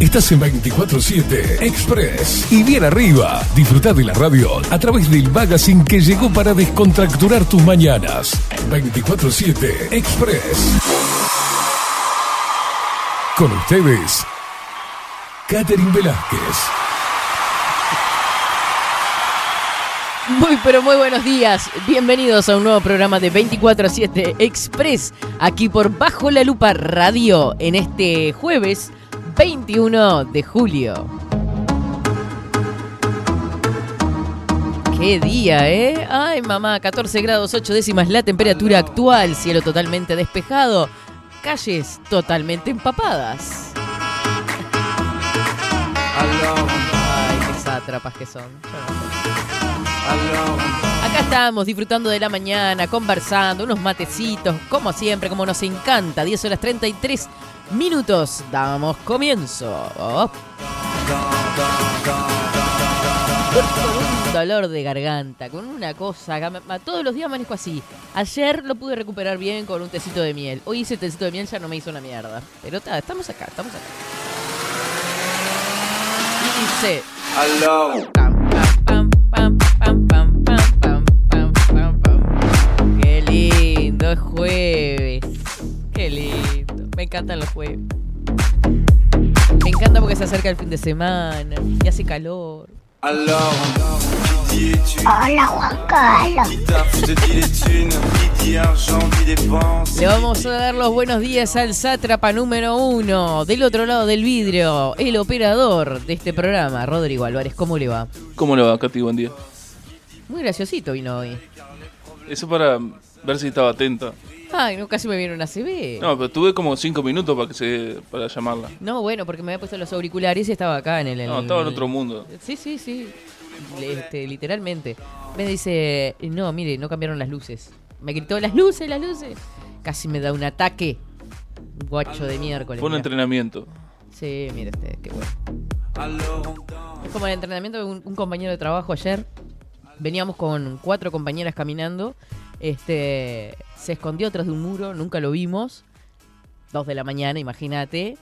Estás en 24-7 Express. Y bien arriba, disfruta de la radio a través del magazine que llegó para descontracturar tus mañanas. 24-7 Express. Con ustedes, Catherine Velázquez. Muy pero muy buenos días. Bienvenidos a un nuevo programa de 24/7 Express aquí por Bajo la Lupa Radio en este jueves 21 de julio. Qué día, ¿eh? Ay, mamá, 14 grados 8 décimas la temperatura actual, cielo totalmente despejado, calles totalmente empapadas. Ay, qué sátrapas que son. Acá estamos disfrutando de la mañana, conversando, unos matecitos, como siempre, como nos encanta. 10 horas 33 minutos. Damos comienzo. Con un dolor de garganta, con una cosa. Todos los días amanezco así. Ayer lo pude recuperar bien con un tecito de miel. Hoy hice tecito de miel, ya no me hizo una mierda. Pero estamos acá, estamos acá. Y dice. Qué lindo, es jueves. Qué lindo. Me encantan los jueves. Me encanta porque se acerca el fin de semana y hace calor. Hola Juan Carlos. Le vamos a dar los buenos días al sátrapa número uno, del otro lado del vidrio, el operador de este programa, Rodrigo Álvarez. ¿Cómo le va? ¿Cómo le va, Katy? Buen día. Muy graciosito vino hoy. Eso para ver si estaba atenta. Ay, no, casi me vieron una CB. No, pero tuve como cinco minutos para que se para llamarla. No, bueno, porque me había puesto los auriculares y estaba acá en el. no, estaba en otro mundo. Sí, sí, sí. Este, literalmente. Me dice, no, mire, no cambiaron las luces. Me gritó, las luces, las luces. Casi me da un ataque. Guacho de miércoles. Fue un entrenamiento. Sí, mire este, qué bueno. Es como el entrenamiento de un compañero de trabajo ayer. Veníamos con cuatro compañeras caminando este, se escondió tras de un muro, nunca lo vimos. Dos de la mañana, imagínate.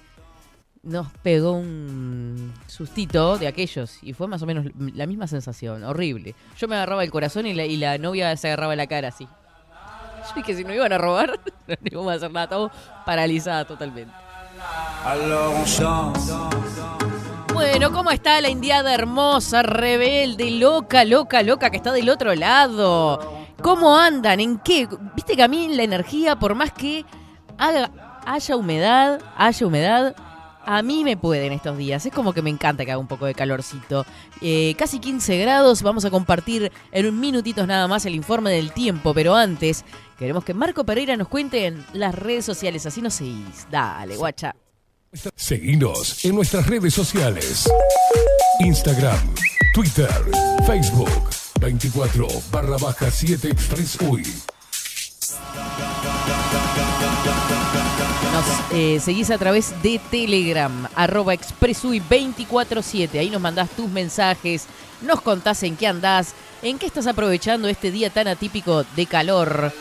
Nos pegó un sustito de aquellos y fue más o menos la misma sensación, horrible. Yo me agarraba el corazón y la, y la novia se agarraba la cara así. Yo dije, si no iban a robar, no íbamos a hacer nada, todo paralizada totalmente. Bueno, ¿cómo está la indiada hermosa, rebelde, loca, loca, loca que está del otro lado? ¿Cómo andan? ¿En qué? Viste que a mí la energía, por más que haya humedad, haya humedad, a mí me pueden estos días. Es como que me encanta que haga un poco de calorcito. Eh, casi 15 grados. Vamos a compartir en un minutito nada más el informe del tiempo. Pero antes, queremos que Marco Pereira nos cuente en las redes sociales. Así no seguís. Dale, guacha. Seguinos en nuestras redes sociales. Instagram, Twitter, Facebook. 24 barra baja 7 Express UI. Nos eh, seguís a través de Telegram, arroba expressui 247. Ahí nos mandás tus mensajes, nos contás en qué andás, en qué estás aprovechando este día tan atípico de calor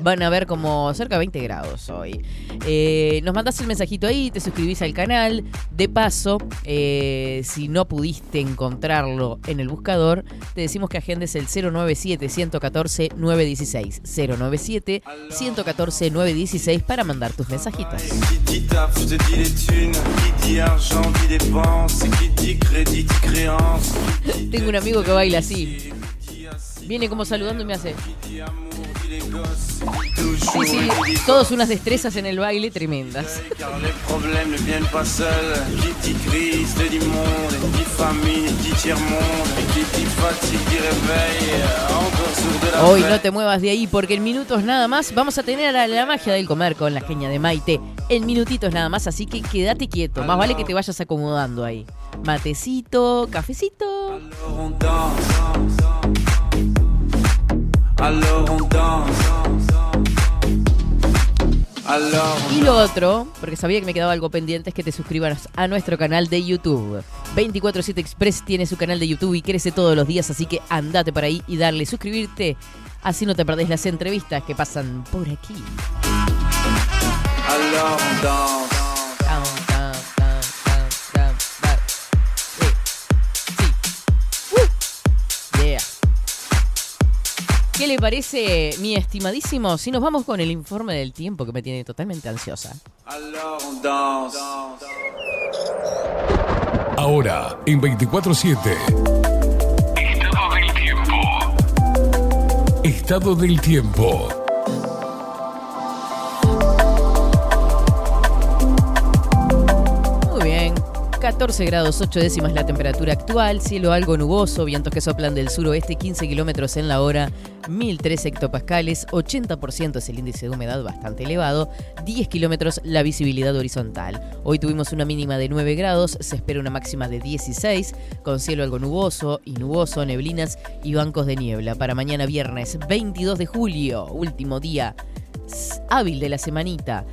van a ver como cerca de 20 grados hoy. Eh, nos mandás el mensajito ahí, te suscribís al canal. De paso, eh, si no pudiste encontrarlo en el buscador, te decimos que agendes el 097-114-916. 097-114-916 para mandar tus mensajitos. Tengo un amigo que baila así. Viene como saludando y me hace. Sí, sí, todos unas destrezas en el baile tremendas. Hoy no te muevas de ahí porque en minutos nada más vamos a tener a la magia del comer con la genia de Maite. En minutitos nada más, así que quédate quieto. Más vale que te vayas acomodando ahí. Matecito, cafecito. Y lo otro, porque sabía que me quedaba algo pendiente, es que te suscribas a nuestro canal de YouTube. 247 Express tiene su canal de YouTube y crece todos los días, así que andate para ahí y darle suscribirte. Así no te perdés las entrevistas que pasan por aquí. ¿Qué le parece, mi estimadísimo? Si nos vamos con el informe del tiempo que me tiene totalmente ansiosa. Ahora, en 24-7. Estado del tiempo. Estado del tiempo. 14 grados 8 décimas la temperatura actual, cielo algo nuboso, vientos que soplan del suroeste 15 kilómetros en la hora, 1003 hectopascales, 80% es el índice de humedad bastante elevado, 10 kilómetros la visibilidad horizontal. Hoy tuvimos una mínima de 9 grados, se espera una máxima de 16, con cielo algo nuboso y nuboso, neblinas y bancos de niebla. Para mañana viernes 22 de julio, último día hábil de la semanita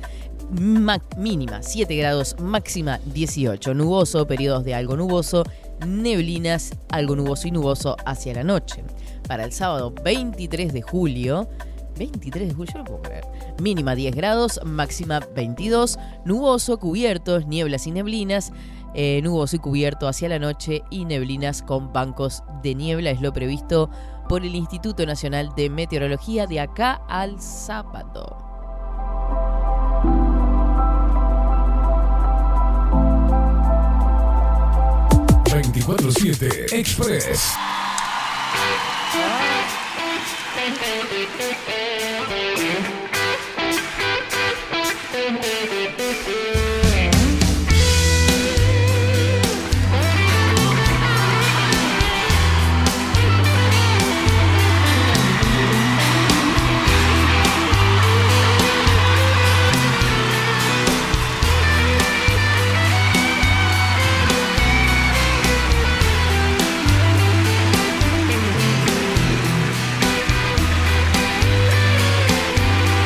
mínima 7 grados, máxima 18. Nuboso, periodos de algo nuboso, neblinas, algo nuboso y nuboso hacia la noche. Para el sábado 23 de julio, 23 de julio, no puedo creer. Mínima 10 grados, máxima 22, nuboso, cubiertos, nieblas y neblinas, eh, nuboso y cubierto hacia la noche y neblinas con bancos de niebla, es lo previsto por el Instituto Nacional de Meteorología de acá al sábado. 24-7 Express.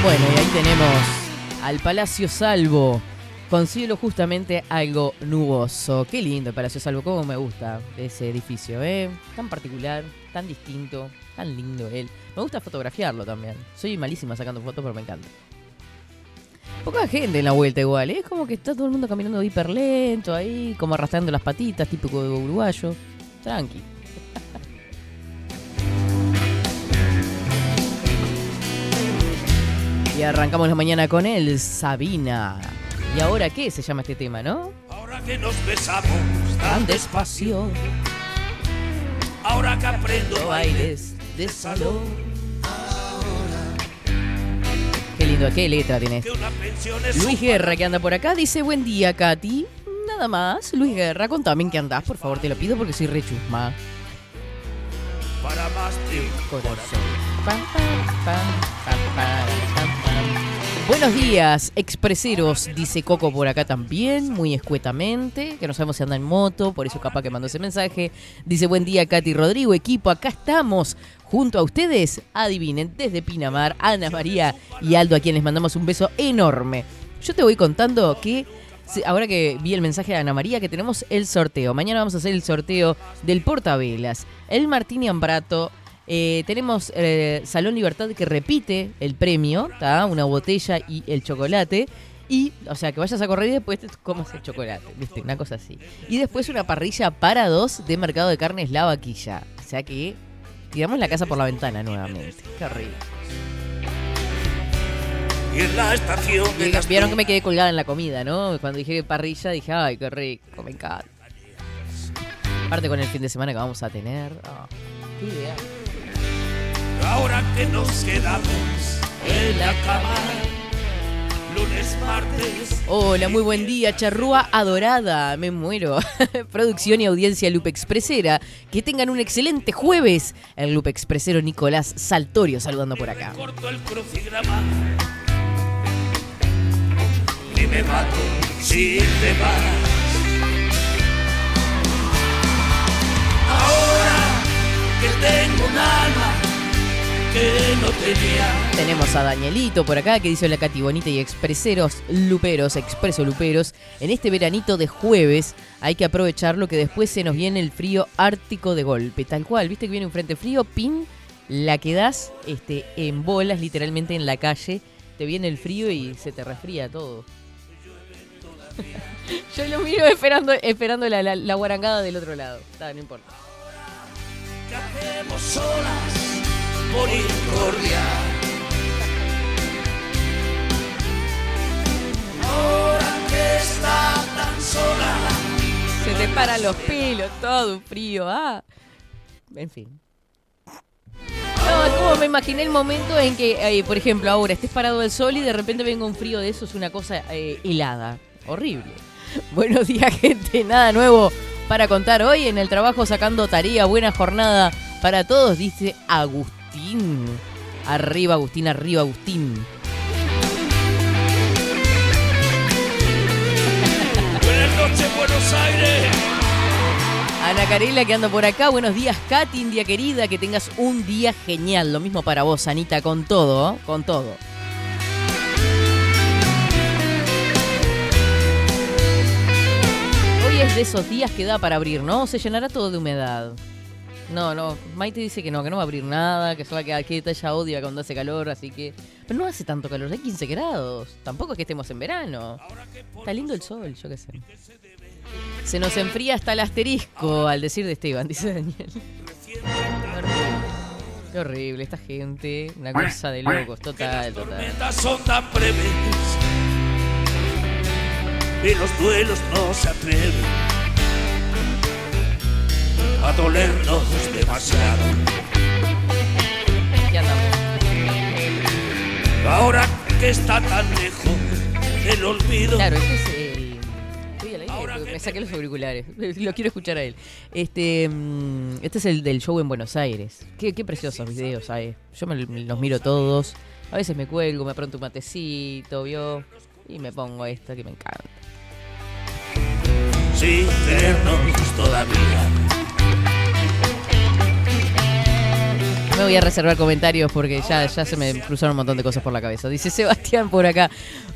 Bueno, y ahí tenemos al Palacio Salvo. Con cielo justamente algo nuboso. Qué lindo el Palacio Salvo, cómo me gusta ese edificio, ¿eh? Tan particular, tan distinto, tan lindo él. Me gusta fotografiarlo también. Soy malísima sacando fotos, pero me encanta. Poca gente en la vuelta igual, ¿eh? es como que está todo el mundo caminando hiper lento ahí, como arrastrando las patitas, típico de uruguayo. Tranqui. Y arrancamos la mañana con él, Sabina. ¿Y ahora qué se llama este tema, no? Ahora que nos besamos tan despacio. Ahora que aprendo bailes de salón. Qué lindo, qué letra tiene. Luis Guerra que anda por acá dice buen día, Katy. Nada más, Luis Guerra, contame en qué andás, por favor, te lo pido porque soy rechusma. Para más corazón. Buenos días, expreseros, dice Coco por acá también, muy escuetamente, que no sabemos si anda en moto, por eso capaz que mandó ese mensaje. Dice, buen día, Katy Rodrigo, equipo, acá estamos, junto a ustedes, adivinen, desde Pinamar, Ana María y Aldo, a quienes mandamos un beso enorme. Yo te voy contando que, ahora que vi el mensaje de Ana María, que tenemos el sorteo. Mañana vamos a hacer el sorteo del portavelas, el Martini Ambrato, eh, tenemos eh, Salón Libertad que repite el premio, una botella y el chocolate. Y, o sea, que vayas a correr y después te comas el chocolate, ¿viste? Una cosa así. Y después una parrilla para dos de Mercado de Carnes La Vaquilla. O sea que tiramos la casa por la ventana nuevamente. Qué rico. Y en la estación Vieron que me quedé colgada en la comida, ¿no? Cuando dije parrilla dije, ay, qué rico, me encanta. Aparte con el fin de semana que vamos a tener. Oh, qué idea ahora que nos quedamos en la cama. Lunes, martes. Hola, muy buen día, charrúa adorada, me muero. Producción y audiencia Lupe Expresera. Que tengan un excelente jueves. El Lupe Expresero Nicolás Saltorio saludando por acá. Corto el crucigrama. Ni me mato si te vas. Ahora que tengo un alma que no tenía. Tenemos a Danielito por acá que dice la Cati Bonita y expreseros luperos, expreso luperos. En este veranito de jueves hay que aprovecharlo que después se nos viene el frío ártico de golpe. Tal cual, viste que viene un frente frío, pin, la quedás este, en bolas literalmente en la calle. Te viene el frío y se te resfría todo. Yo lo miro esperando, esperando la, la, la guarangada del otro lado. Está, no importa. ¿Qué hacemos solas Ahora que está tan sola. Se te paran los pelos, todo un frío. Ah. En fin. No, como me imaginé el momento en que, eh, por ejemplo, ahora estés parado al sol y de repente venga un frío de eso, es una cosa eh, helada. Horrible. Buenos días, gente. Nada nuevo para contar hoy en el trabajo sacando tarea. Buena jornada para todos, dice Agustín. Arriba, Agustín, arriba, Agustín. Buenas noches, Buenos Aires. Ana Carela que anda por acá. Buenos días, Katy, India querida. Que tengas un día genial. Lo mismo para vos, Anita, con todo, ¿eh? con todo. Hoy es de esos días que da para abrir, ¿no? Se llenará todo de humedad. No, no, Maite dice que no, que no va a abrir nada, que solo va a quedar ella odia cuando hace calor, así que... Pero no hace tanto calor, hay 15 grados. Tampoco es que estemos en verano. Está lindo el sol, yo qué sé. Se nos enfría hasta el asterisco al decir de Esteban, dice Daniel. Qué horrible. Esta gente, una cosa de locos, total, total. Tormentas son tan breves. Y los duelos no se atreven a dolernos demasiado. Ya andamos. Ahora que está tan lejos el olvido. Claro, este es el. Porque me saqué los auriculares. Lo quiero escuchar a él. Este, mm, este es el del show en Buenos Aires. Qué, qué preciosos videos hay. Yo me, los miro todos. A veces me cuelgo, me apronto un matecito, ¿vio? Y me pongo esta que me encanta. sin tenernos todavía. Me voy a reservar comentarios porque ya, se me cruzaron un montón de cosas por la cabeza. Dice Sebastián por acá.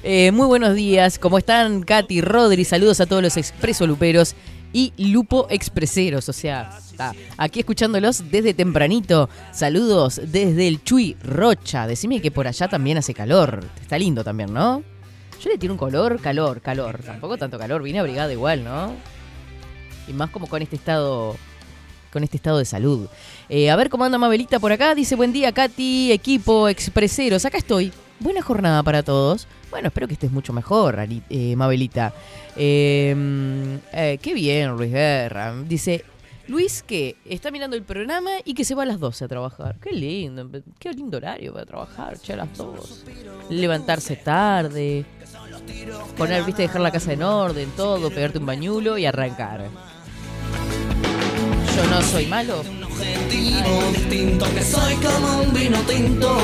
Eh, muy buenos días. ¿Cómo están, Katy, Rodri? Saludos a todos los expreso luperos y lupo expreseros. O sea, aquí escuchándolos desde tempranito. Saludos desde el Chuy Rocha. Decime que por allá también hace calor. Está lindo también, ¿no? Yo le tiro un color, calor, calor. Tampoco tanto calor. Vine abrigada igual, ¿no? Y más como con este estado con este estado de salud. Eh, a ver cómo anda Mabelita por acá. Dice, buen día, Katy, equipo, expreseros. Acá estoy. Buena jornada para todos. Bueno, espero que estés mucho mejor, eh, Mabelita. Eh, eh, qué bien, Luis Guerra. Dice, Luis que está mirando el programa y que se va a las 12 a trabajar. Qué lindo, qué lindo horario para trabajar, che, a las 2. Levantarse tarde, poner, viste, dejar la casa en orden, todo, pegarte un bañulo y arrancar. No soy malo. Objetivo distinto que soy como un vino tinto.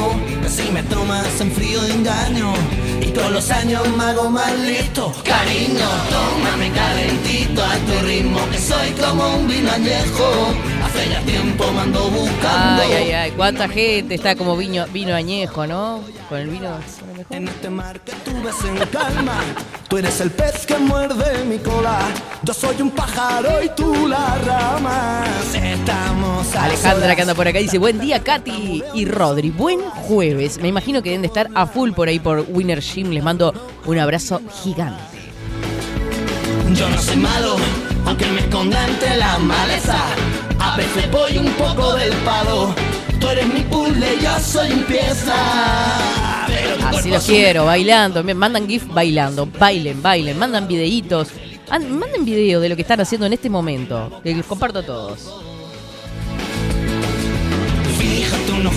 Que si me tomas en frío de engaño y con los años me hago más listo. Cariño tómame calentito a tu ritmo que soy como un vino añejo. Hace ya tiempo me ando buscando. Ay, ay, ay, cuánta gente está como vino, vino añejo, ¿no? Con el vino. en este mar que tú ves en calma tú eres el pez que muerde mi cola. Yo soy un pájaro y tú la rama. Estamos Alejandra que anda por acá dice, buen día Katy y Rodri, buen jueves. Me imagino que deben de estar a full por ahí por Winner Gym. Les mando un abrazo gigante. Yo no soy malo, aunque me esconda entre la maleza. A veces voy un poco del palo. Tú eres mi puzzle, yo soy un pieza. Así cuerpo lo es un quiero, bailando. Me mandan GIF bailando. Bailen, bailen. Mandan videitos. An- Manden video de lo que están haciendo en este momento. Que los comparto a todos.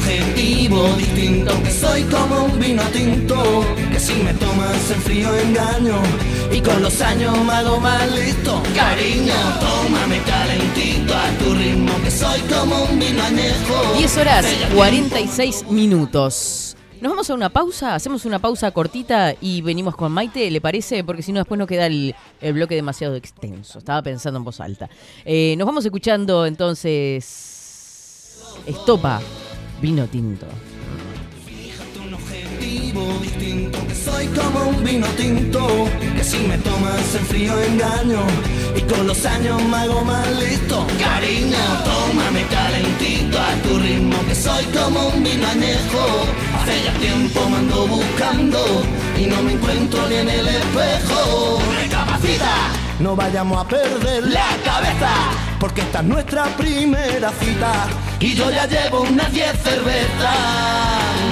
Objetivo distinto Que soy como un vino tinto Que si me tomas en frío engaño Y con los años me hago más listo Cariño, tómame calentito a tu ritmo Que soy como un vino añejo 10 horas Hace ya 46 minutos. Nos vamos a una pausa, hacemos una pausa cortita y venimos con Maite, ¿le parece? Porque si no, después nos queda el, el bloque demasiado extenso. Estaba pensando en voz alta. Eh, nos vamos escuchando entonces. Estopa vino tinto. un objetivo distinto que soy como un vino tinto que si me tomas en frío engaño y con los años me hago más listo. Cariño tómame calentito a tu ritmo que soy como un vino añejo. Hace ya tiempo me ando buscando y no me encuentro ni en el espejo. Recapacita. No vayamos a perder la cabeza porque esta es nuestra primera cita y yo ya llevo unas 10 cervezas.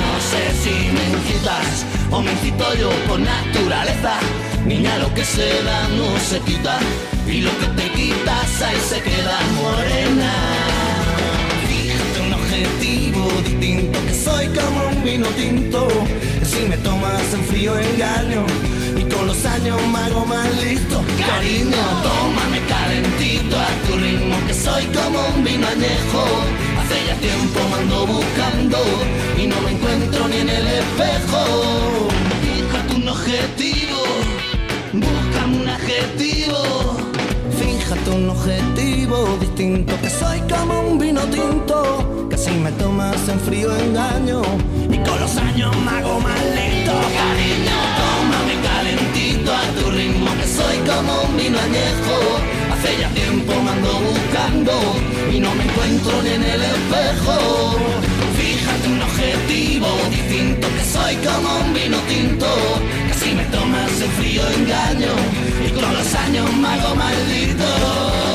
No sé si me incitas o me incito yo por naturaleza. Niña, lo que se da no se quita y lo que te quitas ahí se queda morena. Fíjate un objetivo distinto, que soy como un vino tinto. Si me tomas en frío engaño y con los años me hago más listo. Cariño, tómame calentito a tu ritmo, que soy como un vino añejo. Hace ya tiempo me ando buscando y no me encuentro ni en el espejo. Fíjate un objetivo, búscame un adjetivo. Fíjate un objetivo distinto, que soy como un vino tinto, que si me tomas en frío engaño y con los años me hago más lento. Cariño, tómame como un vino añejo. Hace ya tiempo me ando buscando y no me encuentro ni en el espejo. Fíjate un objetivo distinto, que soy como un vino tinto, que si me tomas en frío engaño y con los años me hago maldito.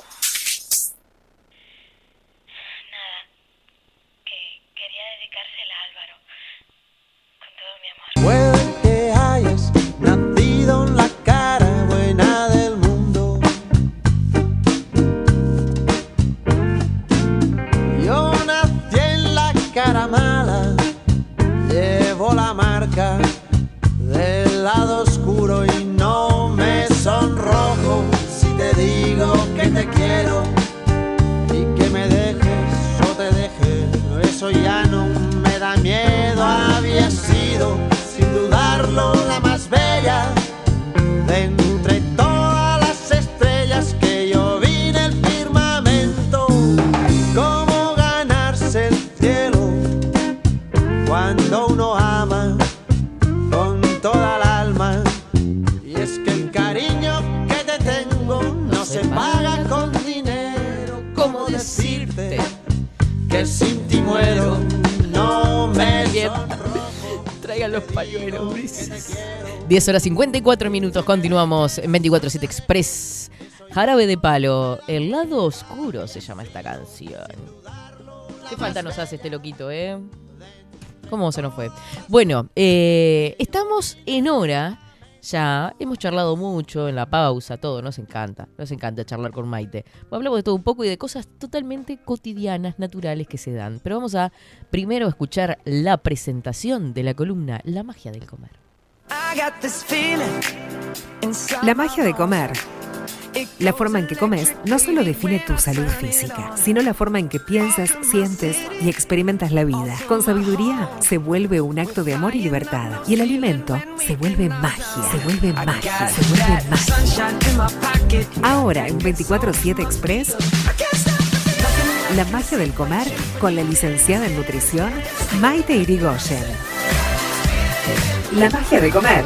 Los pañuelos, Ulises. 10 horas 54 minutos. Continuamos en 24-7 Express. Jarabe de palo. El lado oscuro se llama esta canción. Qué falta nos hace este loquito, ¿eh? ¿Cómo se nos fue? Bueno, eh, estamos en hora. Ya hemos charlado mucho en la pausa, todo, nos encanta, nos encanta charlar con Maite. Hablamos de todo un poco y de cosas totalmente cotidianas, naturales que se dan. Pero vamos a primero escuchar la presentación de la columna La magia del comer. La magia de comer. La forma en que comes no solo define tu salud física, sino la forma en que piensas, sientes y experimentas la vida. Con sabiduría se vuelve un acto de amor y libertad. Y el alimento se vuelve magia, se vuelve magia, se vuelve magia. Ahora en 24-7 Express, la magia del comer con la licenciada en nutrición Maite Irigoyen. La magia de comer.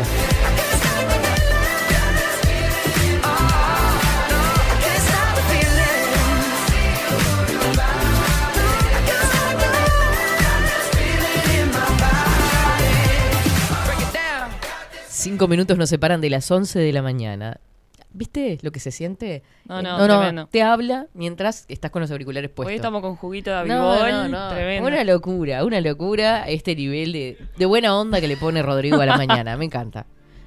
Cinco minutos nos separan de las 11 de la mañana. ¿Viste lo que se siente? No, Eh, no, tremendo. te habla mientras estás con los auriculares puestos. Hoy estamos con juguito de No, abibol. no, no. Tremendo. Una locura, una locura este nivel de, de buena onda que le pone Rodrigo a la mañana. Me encanta.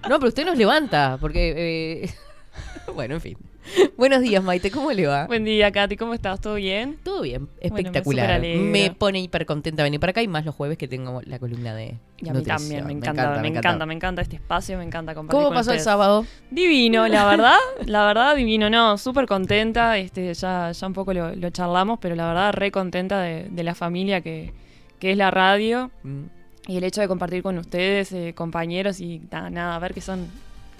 No, pero usted nos levanta, porque... eh, bueno, en fin. Buenos días, Maite, ¿cómo le va? Buen día, Katy. ¿Cómo estás? ¿Todo bien? Todo bien, Bueno, me espectacular. me, pone hiper contenta venir para acá y más los jueves que tengo la columna de Y a mí también, me encanta, me encanta, me encanta, este espacio, me encanta compartir ¿Cómo con pasó el sábado? Divino, la verdad, la verdad, divino, no, súper contenta, este, ya, ya un poco lo, lo charlamos, pero la verdad, re contenta de, de la familia que, que es la radio Mm. y el hecho de compartir con ustedes, eh, compañeros y nada, nada, a ver que son,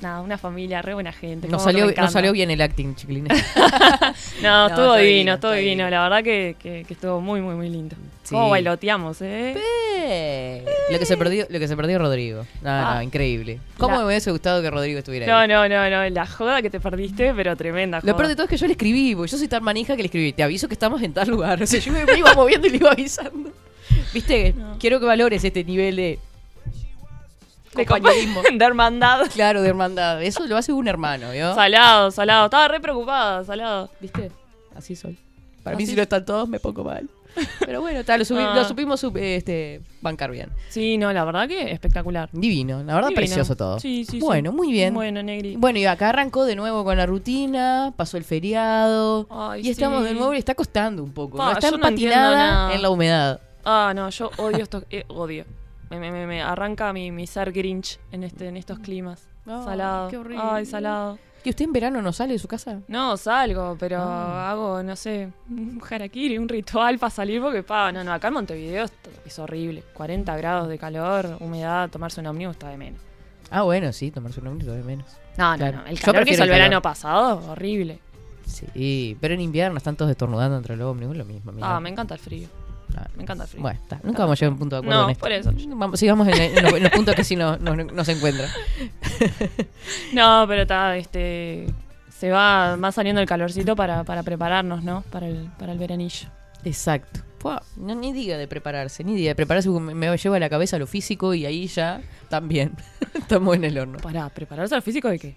nada, una familia, re buena gente. Nos salió, nos salió bien el acting, chiquilines. No, No, estuvo divino, estuvo divino. divino. La verdad que, que- que estuvo muy, muy, muy lindo. Sí. Cómo bailoteamos, ¿eh? Eh, Lo que se perdió, lo que se perdió Rodrigo. No, Ah. no, increíble. ¿Cómo La- me hubiese gustado que Rodrigo estuviera No, ahí? no, no, no. La joda que te perdiste, pero tremenda joda. Lo peor de todo es que yo le escribí, porque yo soy tan manija que le escribí, te aviso que estamos en tal lugar. O sea, yo me, iba moviendo y le iba avisando. Viste, quiero que valores este nivel De compañerismo. compa- de hermandad. Claro, de hermandad. Eso lo hace un hermano, ¿vio? Salado, salado. Estaba re preocupada, salado. ¿Viste? Así soy. Para mí si no están todos me pongo mal. Pero bueno, tal, lo, subi- Ah. lo supimos sup- este, bancar bien. Sí, no, la verdad que espectacular. Divino, la verdad Divino. precioso todo. Sí, sí, sí. Bueno, muy bien. Bueno, Negri. Bueno, y acá arrancó de nuevo con la rutina, pasó el feriado Ay, y estamos de nuevo y está costando un poco. Pa, no está yo no empatinada nada. en la humedad. Ah, no, yo odio esto. eh, odio. Me, me, me, me arranca mi, mi ser grinch en, este, en estos climas. Ay, salado. qué horrible. Ay, salado. ¿Que usted en verano no sale de su casa? No, salgo, pero Ah. hago, no sé, un harakiri, un ritual para salir porque, pa, no, no, acá en Montevideo es, horrible. 40 grados de calor, humedad, tomarse un ómnibus está de menos. Ah, bueno, sí, tomarse un ómnibus de menos. No, no, Claro. no. El Yo calor que hizo el el calor. verano pasado, horrible. Sí, pero en invierno están todos estornudando entre los ómnibus, lo mismo. Ah, me encanta el frío. Ah, Me encanta el frío. Bueno, está. Nunca vamos a llegar a un punto de acuerdo No, en esto. por eso. Vamos, sigamos en, en los, en los puntos que sí nos no, no se encuentran. No, pero está, este. Se va, va saliendo el calorcito para, para prepararnos, ¿no? Para el, para el veranillo. Exacto. No, ni diga de prepararse, ni diga de prepararse, porque me, me lleva a la cabeza lo físico y ahí ya también estamos en el horno. Para, ¿prepararse al físico de qué?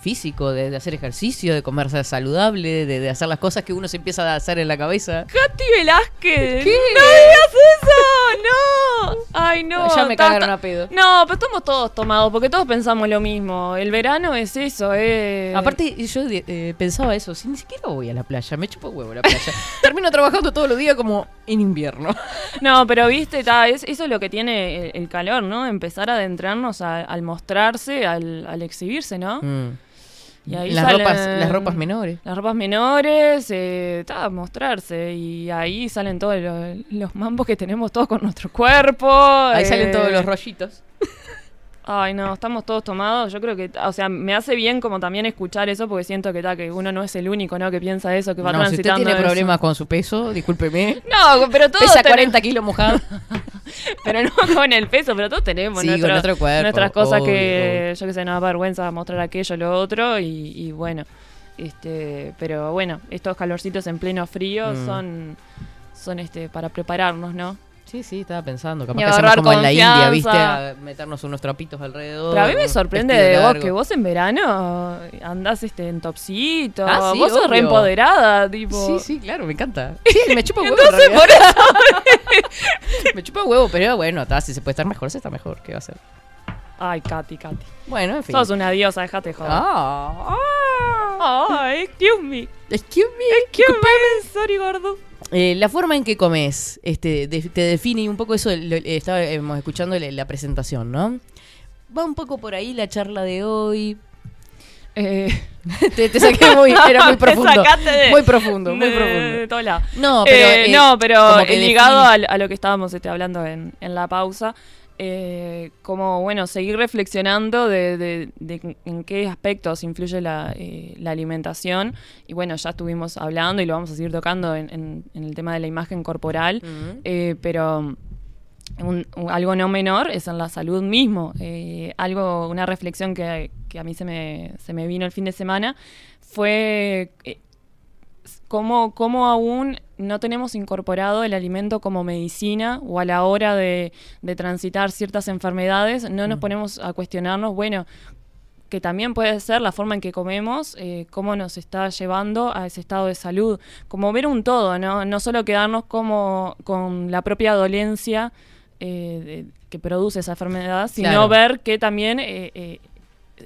Físico, de, de hacer ejercicio, de comer saludable, de, de hacer las cosas que uno se empieza a hacer en la cabeza. Katy Velázquez. ¿Qué? ¡No digas eso! ¡No! Ay, no. Ya me ta- cagaron ta- a pedo. No, pero estamos todos tomados, porque todos pensamos lo mismo. El verano es eso, eh. Aparte, yo eh, pensaba eso, si ni siquiera voy a la playa, me chupo huevo la playa. Termino trabajando todos los días como en invierno. No, pero viste, ta, es, eso es lo que tiene el, el calor, ¿no? Empezar a adentrarnos a- al mostrarse, al, al exhibirse, ¿no? Mm. Y ahí las, salen- ropas, las ropas menores. Las ropas menores, eh, ta, mostrarse. Y ahí salen todos los, los mambos que tenemos todos con nuestro cuerpo. Ahí eh, salen todos los rollitos. Ay, no, estamos todos tomados. Yo creo que, o sea, me hace bien como también escuchar eso porque siento que, ta, que uno no es el único, ¿no? Que piensa eso, que va No, si usted transitando. tiene eso. problemas con su peso, discúlpeme. No, pero todos Pesa tenemos- 40 kilos mojado. Pero no con el peso, pero todos tenemos Sí, con nuestro- cuerpo, nuestras cosas obvio, que, yo que sé, no da vergüenza mostrar aquello, lo otro, y, y bueno, este, pero bueno, estos calorcitos en pleno frío Mm. son, son este, para prepararnos, ¿no? Sí, sí, estaba pensando. Capaz que hacemos como en la India, ¿viste? A meternos unos trapitos alrededor. Pero a mí me sorprende de vos que vos en verano andás este, en topsito, Ah, sí, vos sos obvio. re empoderada, tipo... Sí, sí, claro, me encanta. Sí, me chupa huevo. Entonces, en por realidad. me chupa huevo, pero bueno, está, si se puede estar mejor, se está mejor. ¿Qué va a hacer? Ay, Katy, Katy. Bueno, en fin. Sos una diosa, déjate joder. Ah, Ay, excuse me. excuse me. Excuse me, sorry, gordo. Eh, la forma en que comes este, de- te define un poco eso. lo- eh, estábamos escuchando la, la presentación, ¿no? Va un poco por ahí la charla de hoy. Eh, te, te saqué muy, era muy profundo. de- muy profundo, muy de- profundo. de. No, pero, Eh, eh, no, pero eh, ligado a, lo que estábamos este, hablando en, en la pausa, eh, como, bueno, seguir reflexionando de, de- de en qué aspectos influye la, eh, la alimentación. Y bueno, ya estuvimos hablando y lo vamos a seguir tocando en, en- en el tema de la imagen corporal, eh, pero... un- un- algo no menor es en la salud mismo. Algo, una reflexión que, que a mí se me, se me vino el fin de semana fue cómo, cómo aún no tenemos incorporado el alimento como medicina o a la hora de, de transitar ciertas enfermedades, no nos ponemos a cuestionarnos, bueno, que también puede ser la forma en que comemos, eh, cómo nos está llevando a ese estado de salud, como ver un todo, ¿no? No solo quedarnos como con la propia dolencia eh, de- que produce esa enfermedad, sino Claro. ver que también eh, eh,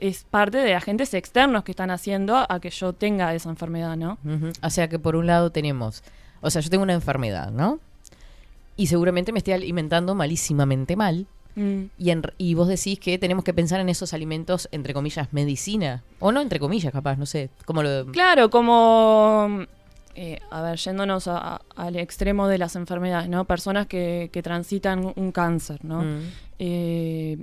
es parte de agentes externos que están haciendo a que yo tenga esa enfermedad, ¿no? O sea que por un lado tenemos, o sea, yo tengo una enfermedad, ¿no? Y seguramente me estoy alimentando malísimamente mal. Mm. Y, en- y vos decís que tenemos que pensar en esos alimentos, entre comillas, medicina. O no, entre comillas, capaz, no sé. ¿Cómo lo.? Claro, como, eh, a ver, yéndonos a- a- al extremo de las enfermedades, ¿no? Personas que, que transitan un cáncer, ¿no? Mm. Eh,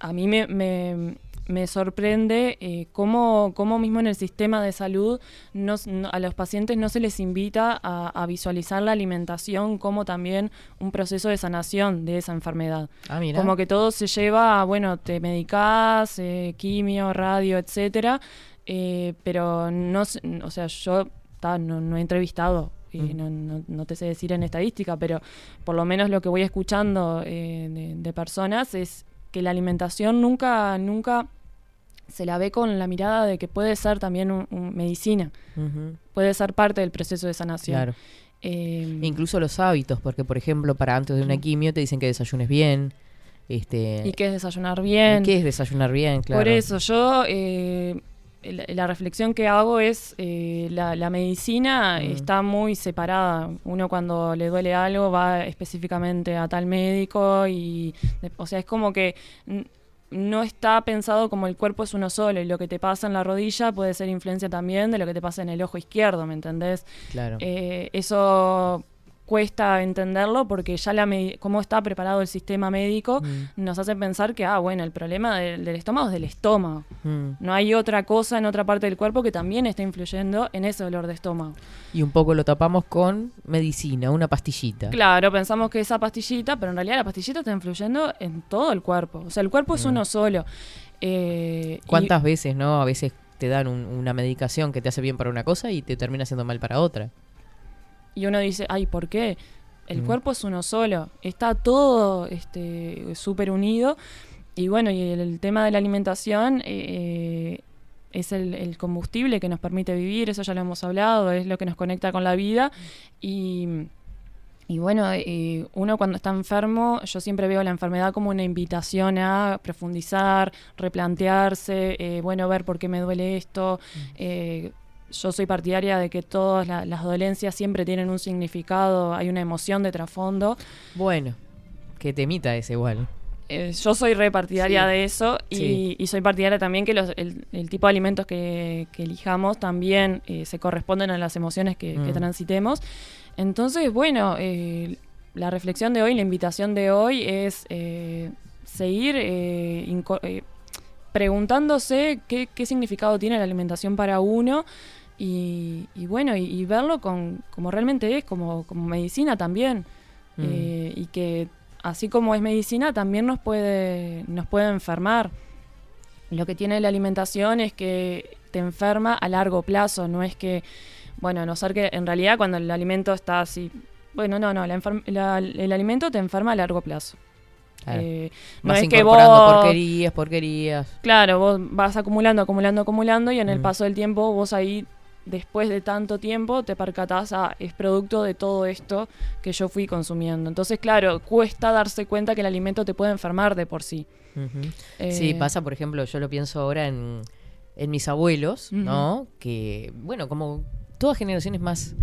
a mí me, me- me sorprende eh, cómo, cómo, mismo en el sistema de salud a los pacientes no se les invita a, visualizar la alimentación como también un proceso de sanación de esa enfermedad. Ah, como que todo se lleva a, bueno, te medicás, eh, quimio, radio, etcétera, eh, pero no, o sea, yo no, he entrevistado y mm. no, te sé decir en estadística, pero por lo menos lo que voy escuchando de, personas es que la alimentación nunca, nunca se la ve con la mirada de que puede ser también un, medicina, puede ser parte del proceso de sanación. Claro. Em, incluso los hábitos, porque por ejemplo, para antes de una quimio te dicen que desayunes bien. Este, ¿Y qué es desayunar bien? ¿Qué es desayunar bien? Claro. Por eso, yo eh, la, reflexión que hago es eh, la, medicina mm. está muy separada. Uno cuando le duele algo va específicamente a tal médico y, o sea, es como que no está pensado como el cuerpo es uno solo y lo que te pasa en la rodilla puede ser influencia también de lo que te pasa en el ojo izquierdo, ¿me entendés? Claro. Eh, eso cuesta entenderlo porque ya la cómo está preparado el sistema médico mm. nos hace pensar que, ah, bueno, el problema del, estómago es del estómago. Mm. No hay otra cosa en otra parte del cuerpo que también está influyendo en ese dolor de estómago. Y un poco lo tapamos con medicina, una pastillita. Claro, pensamos que esa pastillita, pero en realidad la pastillita está influyendo en todo el cuerpo. O sea, el cuerpo es mm. uno solo. Eh, ¿Cuántas veces, no? A veces te dan una medicación que te hace bien para una cosa y te termina haciendo mal para otra y uno dice, ay, ¿por qué? El mm. cuerpo es uno solo, está todo este súper unido. Y bueno, y el, tema de la alimentación eh, es el, combustible que nos permite vivir, eso ya lo hemos hablado, es lo que nos conecta con la vida. Y, y bueno, eh, uno cuando está enfermo, yo siempre veo la enfermedad como una invitación a profundizar, replantearse, eh, bueno, ver por qué me duele esto. Mm yo soy partidaria de que todas las dolencias siempre tienen un significado, hay una emoción de trasfondo. Bueno, que temita ese igual. Eh, yo soy repartidaria de eso y, soy partidaria también que el, tipo de alimentos que, elijamos también eh, se corresponden a las emociones que, mm. transitemos. Entonces, bueno, eh, la reflexión de hoy, la invitación de hoy es seguir preguntándose qué, qué significado tiene la alimentación para uno y, bueno, y, verlo con, como realmente es, como, como medicina también. Mm. Eh, y que así como es medicina, también nos puede, nos puede enfermar. Lo que tiene la alimentación es que te enferma a largo plazo, no es que, bueno, a no ser que en realidad cuando el alimento está así, bueno, no, no, el alimento te enferma a largo plazo. Eh, no es que vos porquerías, porquerías. Claro, vos vas acumulando, acumulando, acumulando y en el mm. paso del tiempo vos ahí después de tanto tiempo te percatás, ah, es producto de todo esto que yo fui consumiendo. Entonces, claro, cuesta darse cuenta que el alimento te puede enfermar de por sí. sí, eh, pasa, por ejemplo, yo lo pienso ahora en, en mis abuelos, ¿no? Que, bueno, como todas generaciones más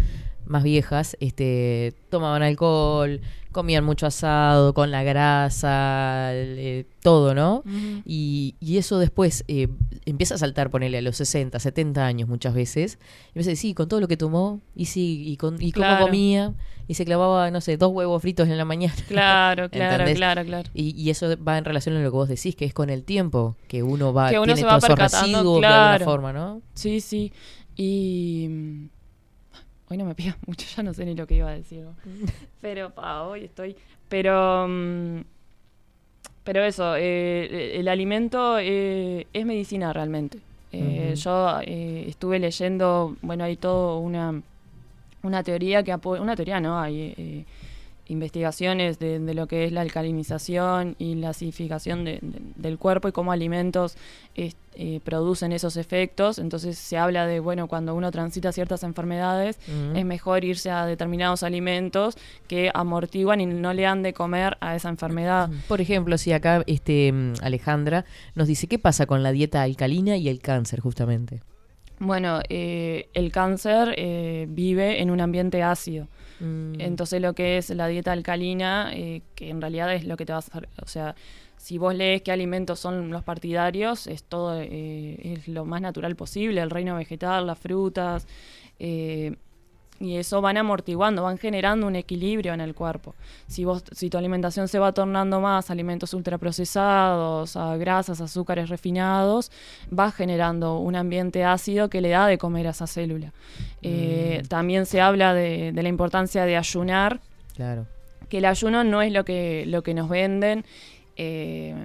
más viejas, este, tomaban alcohol, comían mucho asado, con la grasa, eh, todo, ¿no? y, eso después eh, empieza a saltar, ponerle a los 60, 70 años muchas veces. Y me dice, sí, con todo lo que tomó, y sí, y, con, y cómo comía, y se clavaba, no sé, dos huevos fritos en la mañana. Claro, claro, claro, claro. Y, eso va en relación a lo que vos decís, que es con el tiempo, que uno va, que uno tiene todos esos residuos de alguna forma, ¿no? Sí, sí. Y Hoy no me pidas mucho, ya no sé ni lo que iba a decir. pero, pa, hoy estoy. Pero. Mm, pero eso, eh, el alimento eh, es medicina realmente. Eh, yo estuve leyendo, bueno, hay todo una, una teoría que apoya, una teoría no, hay investigaciones de, lo que es la alcalinización y la acidificación del cuerpo y cómo alimentos eh, producen esos efectos. Entonces se habla de, bueno, cuando uno transita ciertas enfermedades, es mejor irse a determinados alimentos que amortiguan y no le han de comer a esa enfermedad. Por ejemplo, si acá este, Alejandra nos dice, ¿qué pasa con la dieta alcalina y el cáncer justamente? Bueno, eh, el cáncer eh, vive en un ambiente ácido. Mm. Entonces lo que es la dieta alcalina, eh, que en realidad es lo que te vas a hacer, o sea, si vos lees qué alimentos son los partidarios, es todo, eh, es lo más natural posible, el reino vegetal, las frutas, eh, y eso van amortiguando, van generando un equilibrio en el cuerpo. Si vos, si tu alimentación se va tornando más alimentos ultraprocesados, a grasas, azúcares refinados, vas generando un ambiente ácido que le da de comer a esa célula. Eh, mm. También se habla de, la importancia de ayunar. Claro. Que el ayuno no es lo que, lo que nos venden. Eh,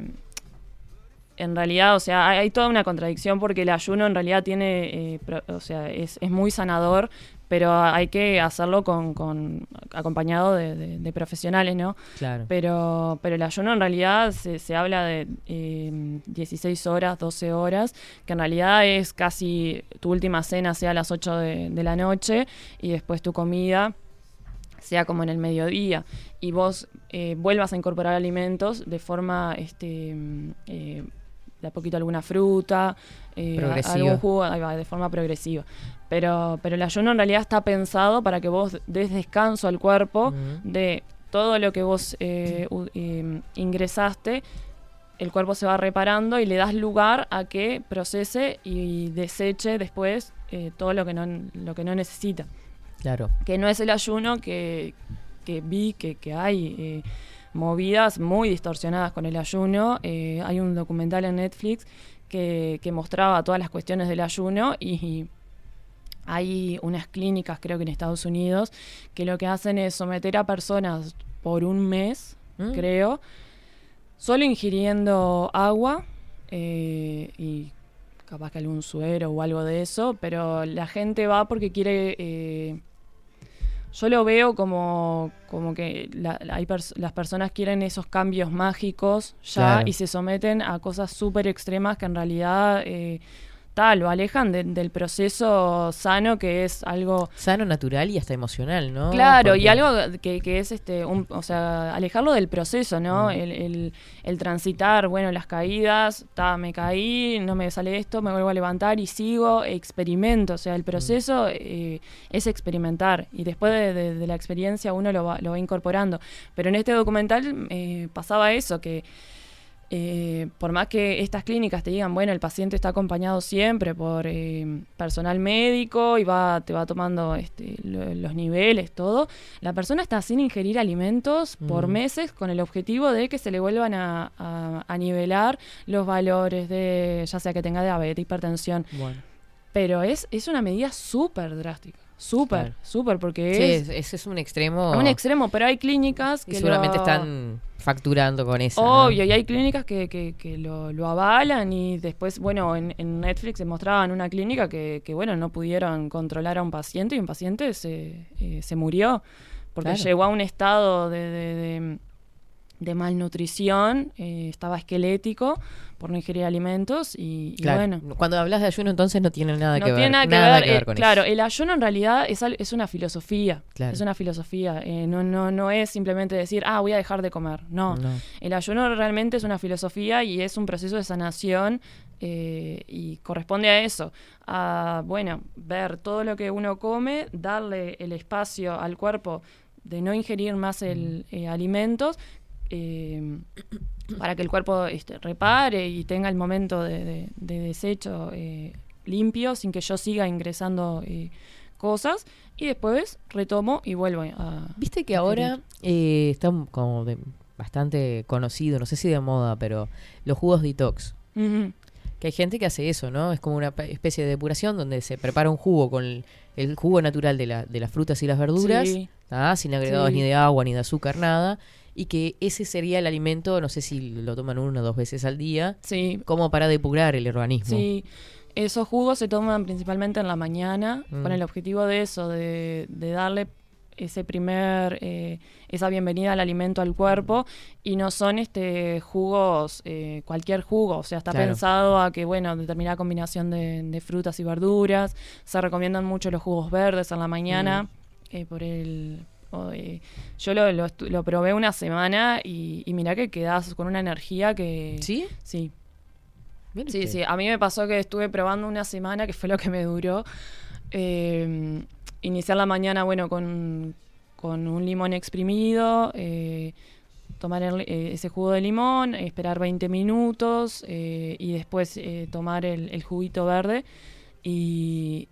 en realidad, o sea, hay, toda una contradicción porque el ayuno en realidad tiene, eh, o sea, es, es, muy sanador, pero hay que hacerlo con, con acompañado de, profesionales, ¿no? Claro. Pero, pero el ayuno en realidad se, se habla de 16 horas, 12 horas, que en realidad es casi tu última cena sea a las 8 de, de la noche y después tu comida sea como en el mediodía, y vos eh, vuelvas a incorporar alimentos de forma este, eh, de a poquito alguna fruta, eh, algún jugo, de forma progresiva. Pero, pero el ayuno en realidad está pensado para que vos des descanso al cuerpo de todo lo que vos eh, em, ingresaste, el cuerpo se va reparando y le das lugar a que procese y deseche después eh, todo lo que no, lo que no necesita. Claro. Que no es el ayuno que, que vi que, que hay eh, movidas muy distorsionadas con el ayuno. Eh, hay un documental en Netflix que, mostraba todas las cuestiones del ayuno y, hay unas clínicas, creo que en Estados Unidos, que lo que hacen es someter a personas por un mes, mm. creo, solo ingiriendo agua eh, y capaz que algún suero o algo de eso, pero la gente va porque quiere eh, yo lo veo como, como que hay las personas quieren esos cambios mágicos ya y se someten a cosas súper extremas que en realidad eh, tal, lo alejan del proceso sano que es algo... Sano, natural y hasta emocional, ¿no? Claro, y algo que, es, este un, o sea, alejarlo del proceso, ¿no? Mm. El, el, transitar, bueno, las caídas, ta, me caí, no me sale esto, me vuelvo a levantar y sigo, experimento, o sea, el proceso eh, es experimentar y después de, la experiencia uno lo va, lo va incorporando. Pero en este documental eh, pasaba eso, que eh, por más que estas clínicas te digan, bueno, el paciente está acompañado siempre por eh, personal médico y va, te va tomando este, los niveles, todo, la persona está sin ingerir alimentos por mm. meses con el objetivo de que se le vuelvan a, nivelar los valores de, ya sea que tenga diabetes, hipertensión. Pero es, es una medida súper drástica. Súper, súper, porque es, ese es un extremo. Un extremo, pero hay clínicas que. seguramente están facturando con eso. Obvio, y hay clínicas que, que, lo, avalan y después, bueno, en, Netflix se mostraban una clínica que, bueno, no pudieron controlar a un paciente y un paciente se, eh, se murió porque llegó a un estado de de malnutrición, eh, estaba esquelético por no ingerir alimentos y, bueno. Cuando hablas de ayuno entonces no tiene nada que ver. Tiene nada, que, ver, con claro, el ayuno en realidad es, es una filosofía. Es una filosofía. Eh, no, no, no es simplemente decir, ah, voy a dejar de comer. No. El ayuno realmente es una filosofía y es un proceso de sanación eh, y corresponde a eso, a, bueno, ver todo lo que uno come, darle el espacio al cuerpo de no ingerir más el, mm. alimentos eh, para que el cuerpo este, repare y tenga el momento de, desecho eh, limpio sin que yo siga ingresando eh, cosas. Y después retomo y vuelvo a... Viste que ahora está como bastante conocido, no sé si de moda, pero los jugos detox. Que hay gente que hace eso, ¿no? Es como una especie de depuración donde se prepara un jugo con el, jugo natural de, la, de, las frutas y las verduras, sin agregados ni de agua ni de azúcar, nada y que ese sería el alimento, no sé si lo toman una o dos veces al día, sí. como para depurar el organismo. Sí, esos jugos se toman principalmente en la mañana con mm. el objetivo de eso, de, darle ese primer, eh, esa bienvenida al alimento al cuerpo y no son este jugos, eh, cualquier jugo, o sea, está pensado a que, bueno, determinada combinación de, frutas y verduras, se recomiendan mucho los jugos verdes en la mañana mm. eh, por el yo lo, lo, probé una semana y, y mirá que quedás con una energía que... ¿Sí? Sí. Sí, sí. A mí me pasó que estuve probando una semana, que fue lo que me duró. Eh, iniciar la mañana, bueno, con, un limón exprimido, eh, tomar eh, ese jugo de limón, esperar 20 minutos y después tomar el, el, juguito verde y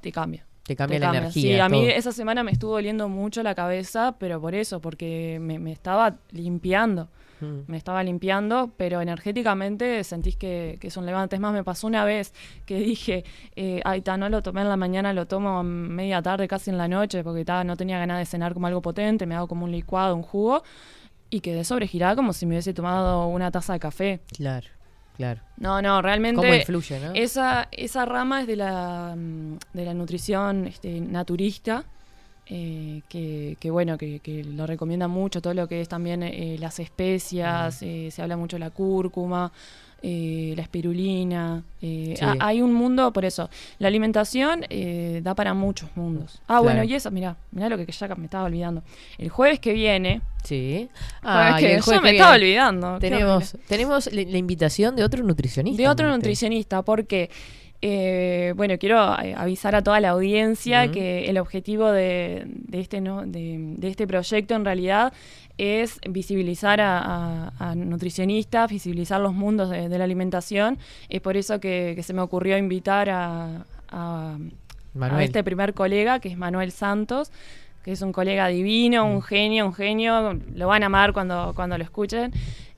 te cambia Te cambia Te la cambia. energía. Sí, a mí esa semana me estuvo doliendo mucho la cabeza, pero por eso, porque me, me estaba limpiando. Mm. Me estaba limpiando, pero energéticamente sentís que, que es un levante. Es más, me pasó una vez que dije, eh, ay, ta, no lo tomé en la mañana, lo tomo a media tarde, casi en la noche, porque ta, no tenía ganas de cenar como algo potente, me hago como un licuado, un jugo, y quedé sobregirada como si me hubiese tomado una taza de café. Claro, claro. No, no, realmente. ¿Cómo influye, no? Esa, esa rama es de la, mm, de la nutrición este, naturista. eh, que, que bueno, que, que lo recomienda mucho, todo lo que es también eh, las especias, eh, se habla mucho de la cúrcuma, eh, la espirulina. eh, Sí. hay un mundo, por eso, la alimentación eh, da para muchos mundos. Ah, bueno, y eso, mirá, mirá lo que ya me estaba olvidando. El jueves que viene, Sí. Jueves Ah, que- yo jueves me estaba olvidando, Tenemos, tenemos la, la invitación de otro nutricionista. De otro nutricionista, porque, eh, bueno, quiero avisar a toda la audiencia que el objetivo de, de este, ¿no? de, de este proyecto en realidad es visibilizar a, a- a nutricionistas, visibilizar los mundos de, de la alimentación. Es por eso que, que se me ocurrió invitar a, este primer colega, que es Manuel Santos, que es un colega divino, Mm. un genio, un genio. Lo van a amar cuando, cuando lo escuchen.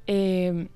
Eh,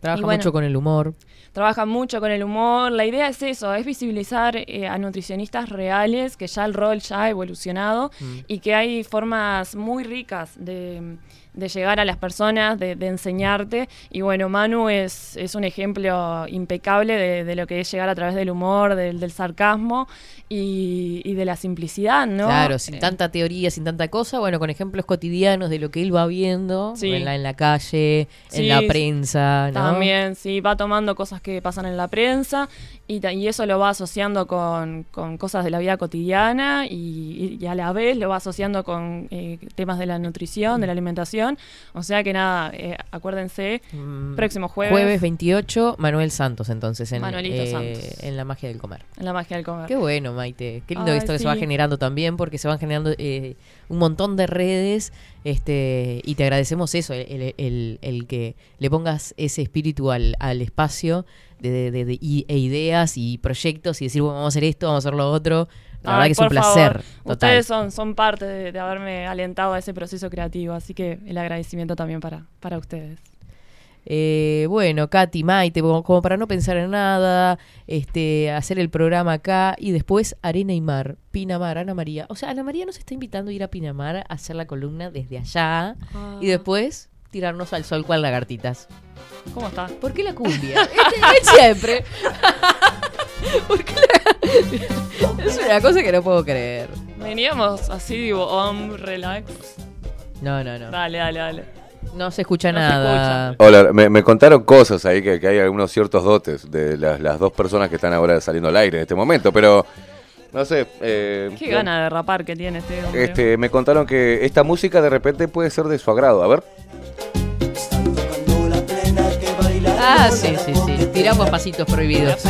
Trabaja bueno, mucho con el humor. Trabaja mucho con el humor. La idea es eso, es visibilizar eh, a nutricionistas reales, que ya el rol ya ha evolucionado Mm. y que hay formas muy ricas de, de llegar a las personas, de, de enseñarte. Y bueno, Manu es, es un ejemplo impecable de, de lo que es llegar a través del humor, del, del sarcasmo y, y de la simplicidad, ¿no? Claro, sin Eh, tanta teoría, sin tanta cosa, bueno, con ejemplos cotidianos de lo que él va viendo Sí. en, la, en la calle, Sí, en la prensa, ¿no? También, sí, va tomando cosas que pasan en la prensa y, y eso lo va asociando con, con cosas de la vida cotidiana y, y a la vez lo va asociando con eh, temas de la nutrición, de la alimentación. O sea que nada, eh, acuérdense, Mm, próximo jueves, Jueves 28, Manuel Santos, entonces, en, Manuelito eh, Santos. en La Magia del Comer. en la magia del comer. Qué bueno, Maite. Qué lindo Ay, esto que se va generando también, porque se van generando eh, un montón de redes este y te agradecemos eso, el, el- el- el que le pongas ese espíritu al, al espacio de, de- de- de- y- e ideas y proyectos y decir, bueno, vamos a hacer esto, vamos a hacer lo otro. La verdad que es un placer. favor. Total. Ustedes son, son parte de, de haberme alentado a ese proceso creativo, así que el agradecimiento también para, para ustedes. Eh, bueno, Katy, Maite, como, como para no pensar en nada, este, hacer el programa acá y después Arena y Mar, Pinamar, Ana María. O sea, Ana María nos está invitando a ir a Pinamar a hacer la columna desde allá y después tirarnos al sol cual lagartitas. ¿Cómo está? ¿Por qué la cumbia? Este- es siempre. ¿Por qué la- Es una cosa que no puedo creer. Veníamos así, digo, om, relax. No, no, no. Dale, dale, dale. No se escucha No se nada. Hola, me, me contaron cosas ahí, que, que hay algunos ciertos dotes de las, las dos personas que están ahora saliendo al aire en este momento, pero no sé. eh, Qué gana de rapar que tiene este hombre. Este, me contaron que esta música de repente puede ser de su agrado. A ver. Ah, sí, sí, sí. Tiramos pasitos prohibidos.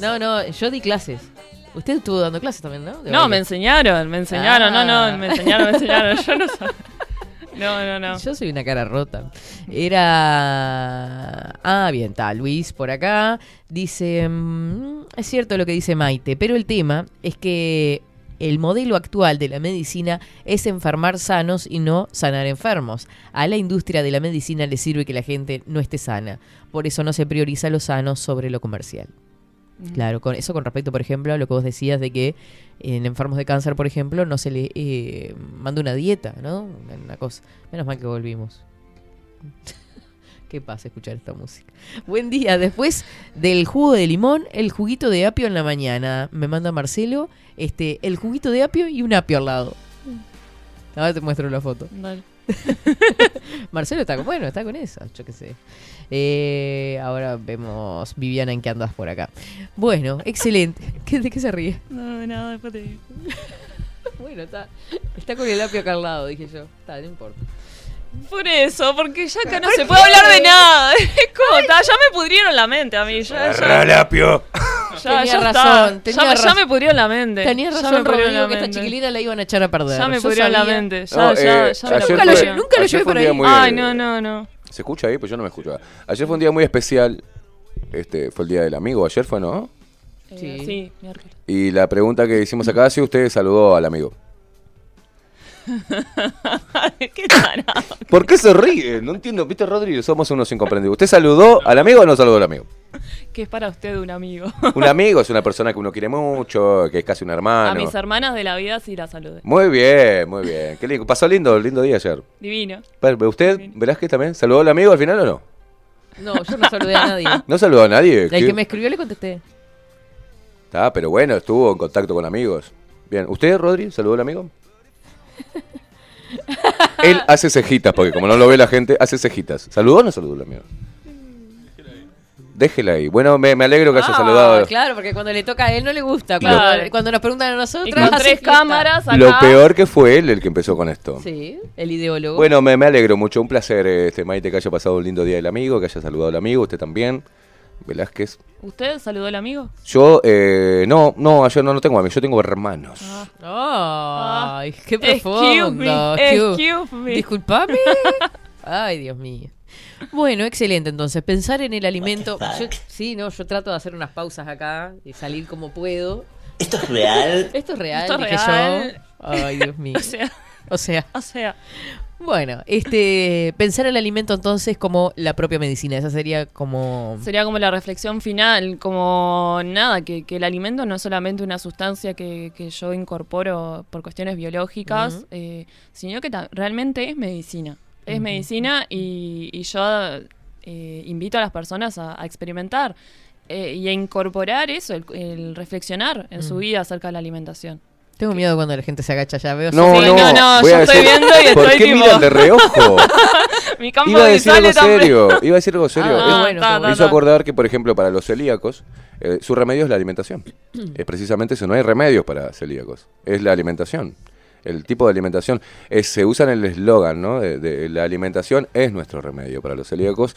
No, no, yo di clases. Usted estuvo dando clases también, ¿no? De No, baile. me enseñaron, me enseñaron, Ah. no, no, me enseñaron, me enseñaron. Yo no sabía. No, no, no. Yo soy una cara rota. Era. Ah, bien, está. Luis por acá. Dice. mm, es cierto lo que dice Maite, pero el tema es que el modelo actual de la medicina es enfermar sanos y no sanar enfermos. A la industria de la medicina le sirve que la gente no esté sana. Por eso no se prioriza lo sano sobre lo comercial. Claro, con eso con respecto, por ejemplo, a lo que vos decías de que en enfermos de cáncer, por ejemplo, no se le eh, manda una dieta, ¿no? Una, una cosa. Menos mal que volvimos. Qué pasa escuchar esta música. Buen día. Después del jugo de limón, el juguito de apio en la mañana. Me manda Marcelo, este, el juguito de apio y un apio al lado. Ahora te muestro la foto. Dale. Marcelo está con, bueno, está con eso, yo qué sé. Eh, ahora vemos Viviana en qué andas por acá. Bueno, excelente. ¿Qué, ¿De qué se ríe? No, no, después te digo. Bueno, está, está con el apio acá al lado, dije yo. Está, no importa. Por eso, porque ya acá no se puede hablar de nada. Es como, está, ya me pudrieron la mente a mí. Ya, ya, ya, Tenía ya razón, está. tenía ya, me- ya me pudrieron la mente. Tenías razón, Rodrigo, que esta chiquilina la iban a echar a perder. Ya me Yo pudrieron la mente. Ya, No, ya, eh, ya me ayer lo fue- Nunca lo, nunca lo llevé por ahí. muy- Ay, no, no, no. ¿Se escucha ahí? Pues yo no me escuchaba. Ayer fue un día muy especial. Este, fue el día del amigo. Ayer fue, ¿no? Sí. sí. Y la pregunta que hicimos acá, si usted saludó al amigo. Qué tarado. ¿Por qué se ríe? No entiendo, viste, Rodri, somos unos incomprendidos. ¿Usted saludó al amigo o no saludó al amigo? ¿Qué es para usted un amigo? Un amigo es una persona que uno quiere mucho, que es casi un A hermano. mis hermanas de la vida sí la saludé. Muy bien, muy bien. Qué lindo. Pasó lindo, lindo día ayer. Divino. Pero, ¿Usted, Velázquez, también saludó al amigo al final o no? No, yo no saludé a nadie. No saludó a nadie. El que me escribió le contesté. Está, pero bueno, estuvo en contacto con amigos. Bien, ¿usted, Rodri, saludó al amigo? Él hace cejitas, porque como no lo ve la gente, hace cejitas. ¿Saludó o no saludó al amigo? Déjela ahí. Bueno, me, me alegro que haya Ah, saludado. Claro, porque cuando le toca a él no le gusta. Claro. Cuando, cuando nos preguntan a nosotros. Y con hace tres fiesta. cámaras acá. Lo peor que fue él el que empezó con esto. Sí, el ideólogo. Bueno, me, me alegro mucho. Un placer, este Maite, que haya pasado un lindo día del amigo, que haya saludado al amigo, usted también. Velázquez. ¿Usted saludó al amigo? Yo, eh, no, no, yo no, no tengo amigos, yo tengo hermanos. Ay, qué Excuse profundo. me, Excuse- excuse me. Disculpame. Ay, Dios mío. Bueno, excelente. Entonces, pensar en el alimento. Yo- sí, no, yo trato de hacer unas pausas acá y salir como puedo. ¿Esto es real? Esto es real, Esto es dije real. yo. Ay, Dios mío. O sea, O sea, o sea, bueno, este pensar el alimento entonces como la propia medicina. Esa sería como sería como la reflexión final, como nada, que, que el alimento no es solamente una sustancia que, que yo incorporo por cuestiones biológicas, eh, sino que realmente es medicina. Es medicina y, y yo eh, invito a las personas a, a experimentar eh, y a incorporar eso, el, el reflexionar en su Mm. vida acerca de la alimentación. Tengo miedo cuando la gente se agacha ya veo. No, Sí, no, no, no, voy yo a estoy decir, viendo y ¿Por estoy qué tipo- miran de reojo? Mi campo Iba a decir algo serio, iba a decir algo serio. Ah, Es- bueno, ta, me ta, hizo acordar que, por ejemplo, para los celíacos, eh, su remedio es la alimentación. es precisamente eso, no hay remedios para celíacos, es la alimentación. El tipo de alimentación, es, se usa en el eslogan, ¿no? De, de la alimentación es nuestro remedio para los celíacos.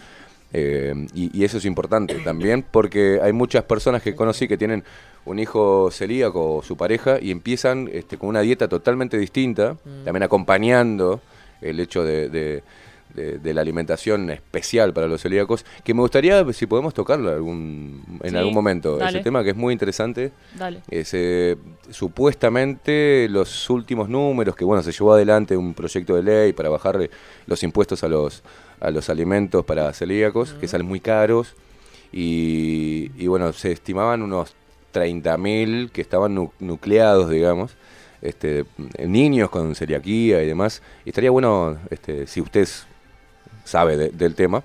eh, y, y eso es importante también porque hay muchas personas que conocí que tienen un hijo celíaco o su pareja y empiezan este, con una dieta totalmente distinta, también acompañando el hecho de, de- de- de la alimentación especial para los celíacos, que me gustaría si podemos tocarlo algún, en Sí, algún momento, dale. ese tema que es muy interesante. Dale. Es, eh, supuestamente los últimos números, que bueno, se llevó adelante un proyecto de ley para bajarle los impuestos a los, a los alimentos para celíacos, que salen muy caros, y, y bueno, se estimaban unos 30.000 que estaban nu- nucleados, digamos, este, niños con celiaquía y demás, y estaría bueno, este, si usted sabe de- del tema,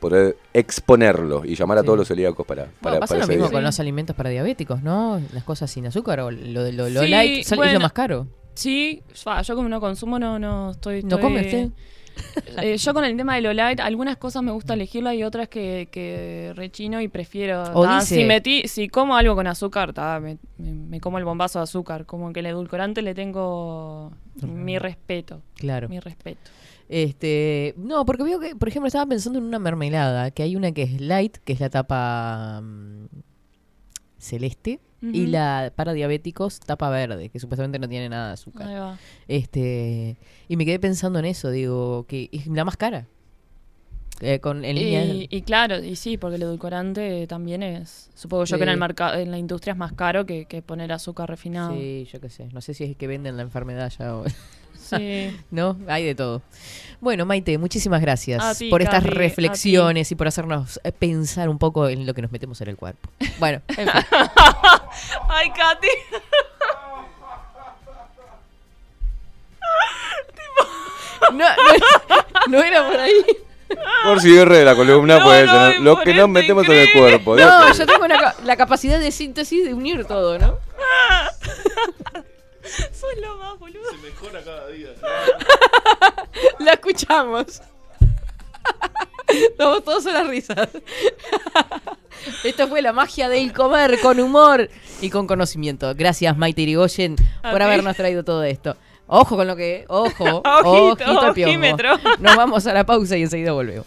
poder exponerlo y llamar a Sí. todos los celíacos para, para, Bueno, pasa para lo mismo día. con los alimentos para diabéticos, ¿no? Las cosas sin azúcar o lo, lo, lo Sí, light sale- es lo más caro. Sí, yo como no consumo, no, no estoy... ¿No estoy- come usted? Eh, yo con el tema de lo light, algunas cosas me gusta elegirla y otras que, que rechino y prefiero. O dice- si, metí, si como algo con azúcar, ta, me, me- me como el bombazo de azúcar. Como que el edulcorante le tengo mi respeto. Claro. Mi respeto. Este, no, porque veo que, por ejemplo, estaba pensando en una mermelada, que hay una que es light, que es la tapa mm, celeste, y la para diabéticos tapa verde, que supuestamente no tiene nada de azúcar. Ahí va. Este, y me quedé pensando en eso, digo, que es la más cara. Eh, con en línea Y, y claro, y sí, porque el edulcorante también es. Supongo yo que en el mercado, en la industria es más caro que, que poner azúcar refinado. Sí, yo qué sé. No sé si es que venden la enfermedad ya o... Sí. ¿No? Hay de todo. Bueno, Maite, muchísimas gracias ti, por estas Cami, reflexiones y por hacernos eh, pensar un poco en lo que nos metemos en el cuerpo. Bueno, en fin. Ay, Katy. No, no, no era por ahí. Por cierre de la columna, No, pues, no, ¿no? lo que nos metemos en el cuerpo. No, yo tengo una la capacidad de síntesis de unir todo, ¿no? Soy lo más, boludo. Se mejora cada día. La escuchamos. Estamos todos a las risas. Esto fue la magia del comer con humor y con conocimiento. Gracias, Maite Irigoyen, por habernos traído todo esto. Ojo con lo que. Ojo. Ojito, ojito al. Nos vamos a la pausa y enseguida volvemos.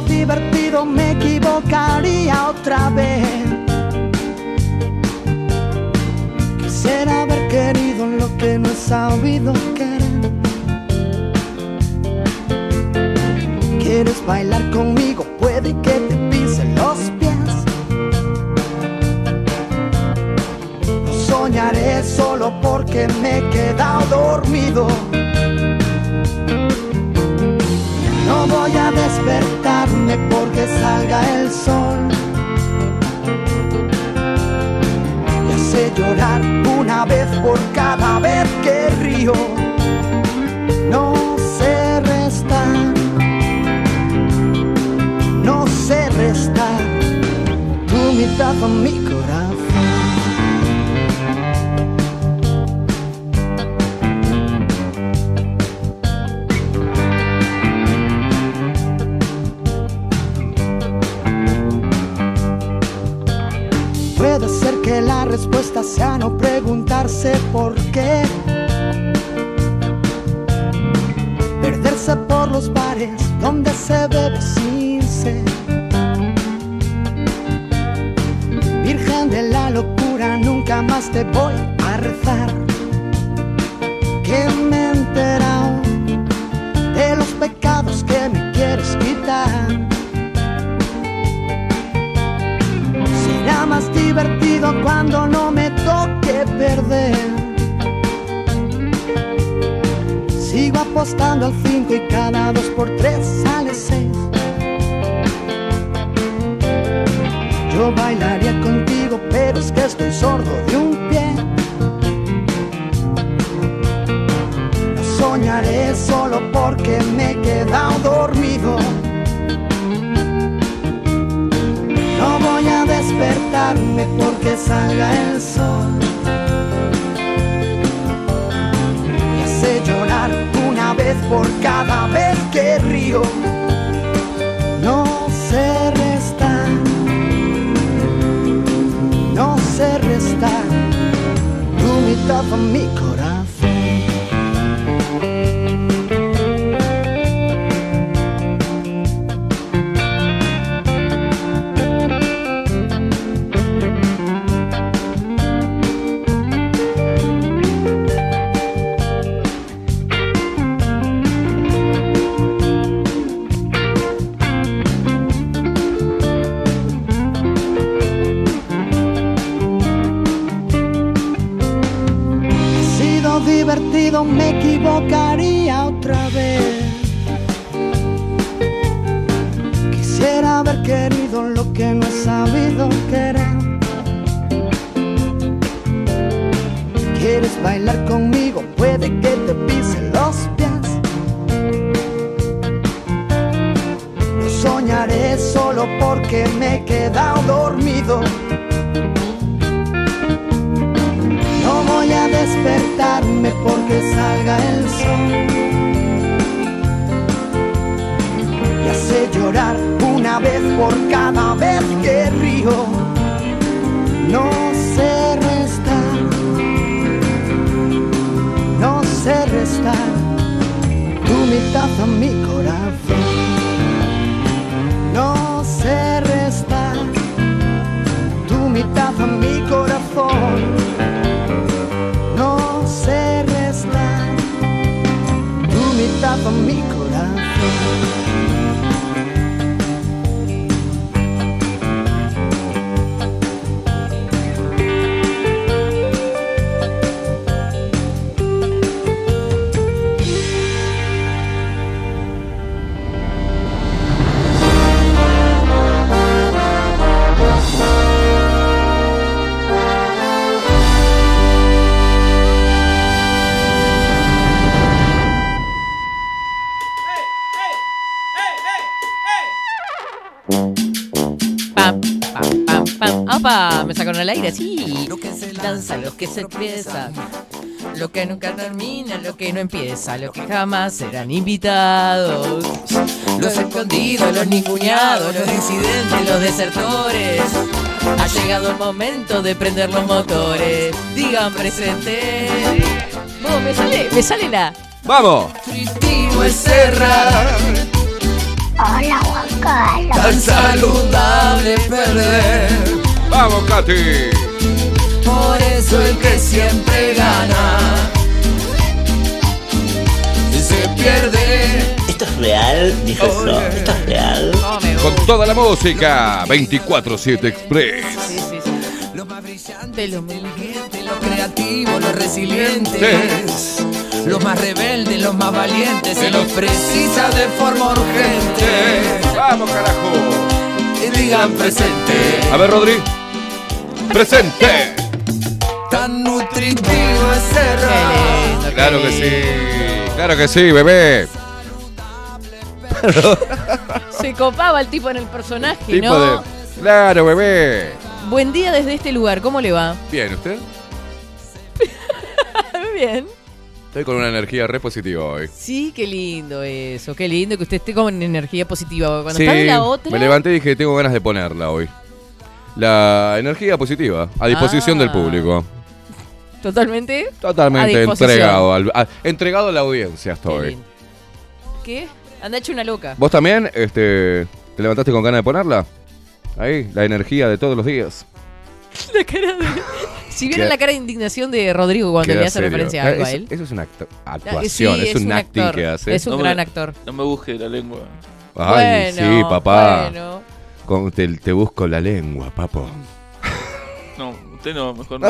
Divertido, me equivocaría otra vez. Quisiera haber querido lo que no he sabido querer. ¿Quieres bailar conmigo? Puede que te pisen los pies. No soñaré solo porque me he quedado dormido. No voy a porque salga el sol. Y hace llorar una vez por cada vez que río. No sé restar, no sé restar tu mitad a mi corazón. Respuesta sea no preguntarse por qué. Perderse por los bares donde se bebe sin sed. Virgen de la locura, nunca más te voy divertido, me equivocaría otra vez. Quisiera haber querido lo que no he sabido querer. ¿Quieres bailar conmigo? Puede que te pisen los pies. No soñaré solo porque me he quedado dormido. Porque salga el sol. Y hace llorar una vez por cada vez que río. No sé restar, no sé restar tu mitad a mi corazón. Mi corazón. Danza lo que se empieza. Lo que nunca termina, lo que no empieza, lo que jamás serán invitados. Los escondidos, los ninguneados, los disidentes, los desertores. Ha llegado el momento de prender los motores. Digan presente. Vos, me sale, me sale la. ¡Vamos! Es cerrar. Hola, Juan Carlos. Tan saludable perder. ¡Vamos, Katy! Por eso el que siempre gana. Si se pierde. ¿Esto es real? Dijo eso. ¿Esto es real? Con toda la música, 24-7 Express. Sí, sí, sí. Los más brillantes, los más inteligentes, los creativos, los resilientes. Los más rebeldes, los más valientes, se los precisa de forma urgente. ¡Vamos, carajo! Y digan presente. A ver, Rodri. ¡Presente! Tan nutritivo es cerrar. Claro que sí. Claro que sí, bebé. Se copaba el tipo en el personaje, Tipo ¿no? de. Claro, bebé. Buen día desde este lugar, ¿cómo le va? Bien, ¿usted? Bien. Estoy con una energía re positiva hoy. Sí, qué lindo eso, qué lindo que usted esté con energía positiva. Cuando Sí, está de la otra. me levanté y dije, tengo ganas de ponerla hoy. La energía positiva, a disposición Ah. del público. Totalmente. Totalmente entregado, al- a- entregado a la audiencia estoy. ¿Qué? Anda hecho una loca. ¿Vos también este, te levantaste con ganas de ponerla? Ahí, la energía de todos los días. La cara de. Si vieron la cara de indignación de Rodrigo cuando le hace serio. referencia a algo a Eso- él. Eso es una actu- Ah, actuación, sí, es, un, acting actor. que hace. Es un No me- gran actor. No me busque la lengua. Ay, Bueno, sí, papá. bueno. Con- te, te busco la lengua, papo. No, usted no, mejor no.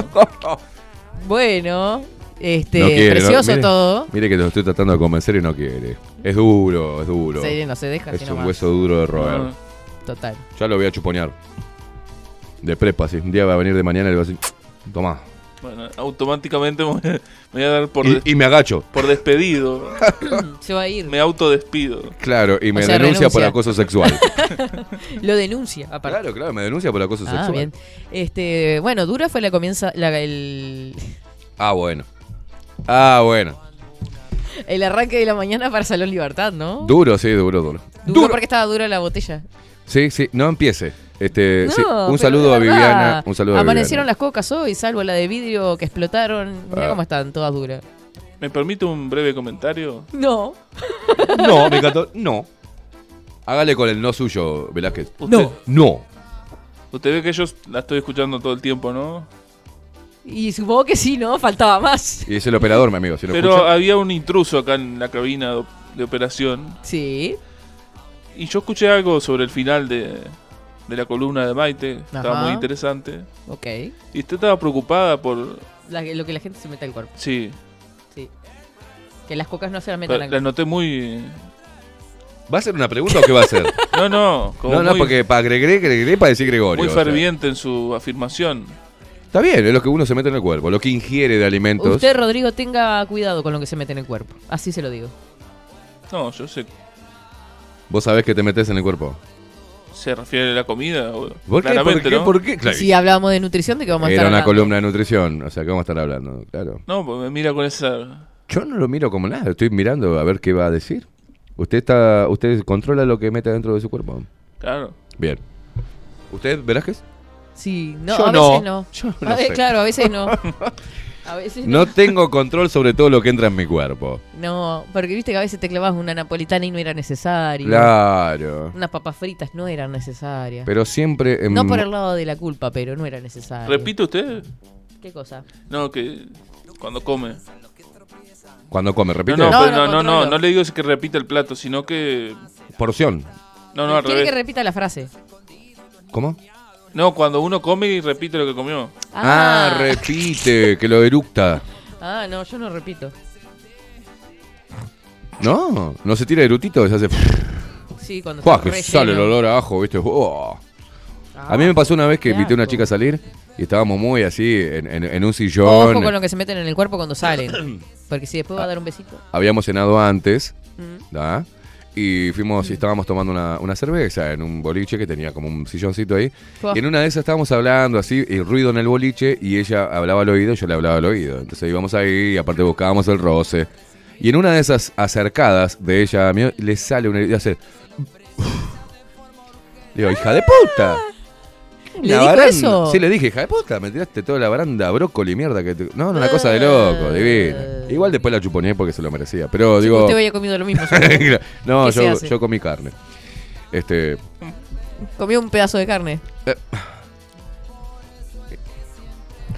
Bueno, este, No quiere, no- precioso mire- todo. Mire que lo estoy tratando de convencer y no quiere. Es duro, es duro. Sí, no se deja Es un nomás. hueso duro de roer. No. Total. Ya lo voy a chuponear. De prepa, sí. Un día va a venir de mañana y le voy a decir, toma. Bueno, automáticamente me voy a- dar por, Y, me agacho. por despedido. Se va a ir. Me autodespido. Claro, y me sea, denuncia por acoso sexual. Lo denuncia, aparte. claro, claro, me denuncia por acoso Ah, sexual. bien. Este, bueno, dura fue la comienza la- el, Ah, bueno. Ah, bueno. el arranque de la mañana para Salón Libertad, ¿no? Duro, sí, duro, duro. Duro porque estaba dura la botella. Sí, sí, no empiece. Este, sí, No, un saludo a. Viviana. Un saludo a Amanecieron Viviana. las cocas hoy, salvo la de vidrio que explotaron. Mira Ah. cómo están, todas duras. ¿Me permite un breve comentario? No. No, me encantó. No. Hágale con el no suyo, Velázquez. Usted- No. Usted ve que yo la estoy escuchando todo el tiempo, ¿no? Y supongo que sí, ¿no? Faltaba más. Y es el operador, mi amigo. Si lo Pero escucha. había un intruso acá en la cabina de operación. Sí. Y yo escuché algo sobre el final de, de la columna de Maite. Estaba muy interesante. Ok. Y usted estaba preocupada por... La- lo que la gente se meta al cuerpo. Sí. Sí. Que las cocas no se la metan La, al la noté muy... ¿Va a ser una pregunta o qué va a hacer? No, no. como no, no, muy- porque para Gregre, Gregre para decir Gregorio. Muy o sea. ferviente en su afirmación. Está bien, es lo que uno se mete en el cuerpo, lo que ingiere de alimentos. Usted, Rodrigo, tenga cuidado con lo que se mete en el cuerpo. Así se lo digo. No, yo sé. ¿Vos sabés que te metes en el cuerpo? ¿Se refiere a la comida? o- ¿Por qué? Claramente, ¿Por qué? ¿no? ¿Por qué? Claro. Si hablábamos de nutrición, ¿de qué vamos a estar Era una hablando? columna de nutrición, o sea, ¿qué vamos a estar hablando? Claro. No, pues me mira con esa... Yo no lo miro como nada, estoy mirando a ver qué va a decir. ¿Usted está usted controla lo que mete dentro de su cuerpo? Claro. Bien. ¿Usted, Velázquez? Sí, no, Yo a no. veces no. Yo no A ve- sé. Claro, a veces no. A veces No tengo control sobre todo lo que entra en mi cuerpo. No, porque viste que a veces te clavas una napolitana y no era necesario. Claro. Unas papas fritas no eran necesarias. Pero siempre... en- No por el lado de la culpa, pero no era necesario. ¿Repite usted? ¿Qué cosa? No, que cuando come. Cuando come, repite. No, no, No, pero no, no, no, no, le digo que repita el plato, sino que... Porción. No, no, al Quiere que revés. repita la frase. ¿Cómo? No, cuando uno come y repite lo que comió. Ah, repite, que lo eructa. Ah, no, yo no repito. No, no se tira erutito, se hace... Sí, cuando ¡Fua! está que sale el olor a ajo, ¿viste? ¡Oh! A mí me pasó una vez que invité a una chica a salir y estábamos muy así, en, en- en un sillón. Ojo con lo que se meten en el cuerpo cuando salen. Porque si después va a dar un besito. Habíamos cenado antes, Mm. ¿da? Y fuimos y estábamos tomando una, una cerveza en un boliche que tenía como un silloncito ahí. Y en una de esas estábamos hablando así, y ruido en el boliche, y ella hablaba al oído y yo le hablaba al oído. Entonces íbamos ahí y aparte buscábamos el roce. Y en una de esas acercadas de ella a mí, le sale una y hace. Le digo, hija de puta. ¿Le La dijo baranda- eso? Sí, le dije, hija de puta, me tiraste toda la baranda brócoli, mierda. que te-". No, una cosa de loco, divina. Igual después la chuponé porque se lo merecía. Pero digo. Usted había comido lo mismo. no, ¿Qué se yo, comí carne. Este. Comió un pedazo de carne.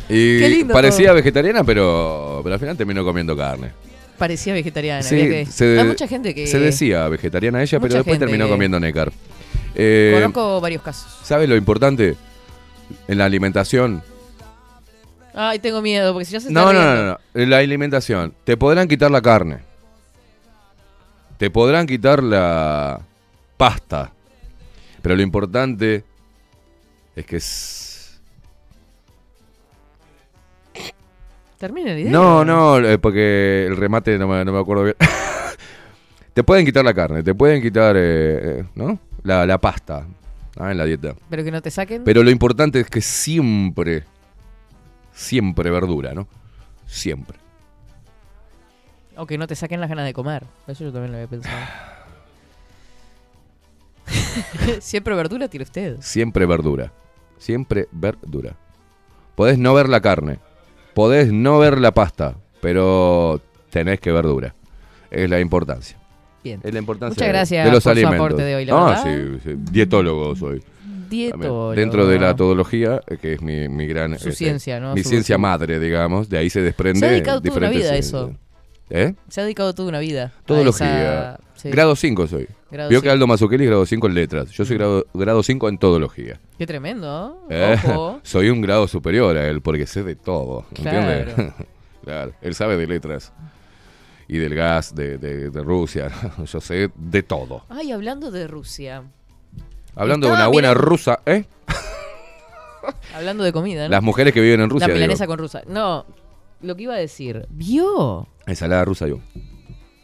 Y Qué lindo parecía todo. vegetariana, pero, pero al final terminó comiendo carne. Parecía vegetariana. Sí, que- se, Hay mucha gente que. se decía vegetariana ella, pero después terminó que- comiendo nécar. Eh, Conozco varios casos. ¿Sabes lo importante? En la alimentación. Ay, tengo miedo, porque si ya se está No, no, no, no. En la alimentación. Te podrán quitar la carne. Te podrán quitar la pasta. Pero lo importante es que es... Termina la idea. No, no, eh, porque el remate no me, no me acuerdo bien. te pueden quitar la carne, te pueden quitar, eh, eh, ¿no? La, la pasta ah, en la dieta. Pero que no te saquen. Pero lo importante es que siempre, siempre verdura, ¿no? Siempre. O que no te saquen las ganas de comer. Eso yo también lo había pensado. Siempre verdura tira usted. Siempre verdura. Siempre verdura. Podés no ver la carne. Podés no ver la pasta. Pero tenés que verdura. Es la importancia. Bien. Es la importancia Muchas gracias de los por su alimentos. aporte de hoy, la ah, verdad. sí, sí. Dietólogo soy. Dietólogo. Dentro de la todología, eh, que es mi, mi gran... Su ciencia, ¿no? Mi Su- ciencia su- madre, digamos. De ahí se desprende... Se ha dedicado toda una vida a eh, eso. ¿Eh? Se ha dedicado toda una vida. Todología. esa- sí. Grado 5 soy. Grado Vio que cinco. Aldo Mazzucchelli es grado 5 en letras. Yo soy grado, grado 5 en todología. Qué tremendo. Eh, Ojo. soy un grado superior a él porque sé de todo. ¿Entiendes? Claro. Claro, Él sabe de letras. Y del gas de, de- de Rusia. Yo sé de todo. Ay, hablando de Rusia. Hablando de una buena mirando- rusa, ¿eh? Hablando de comida, ¿no? Las mujeres que viven en Rusia. La digo. milanesa con rusa. No, lo que iba a decir. ¿Vio Ensalada rusa yo.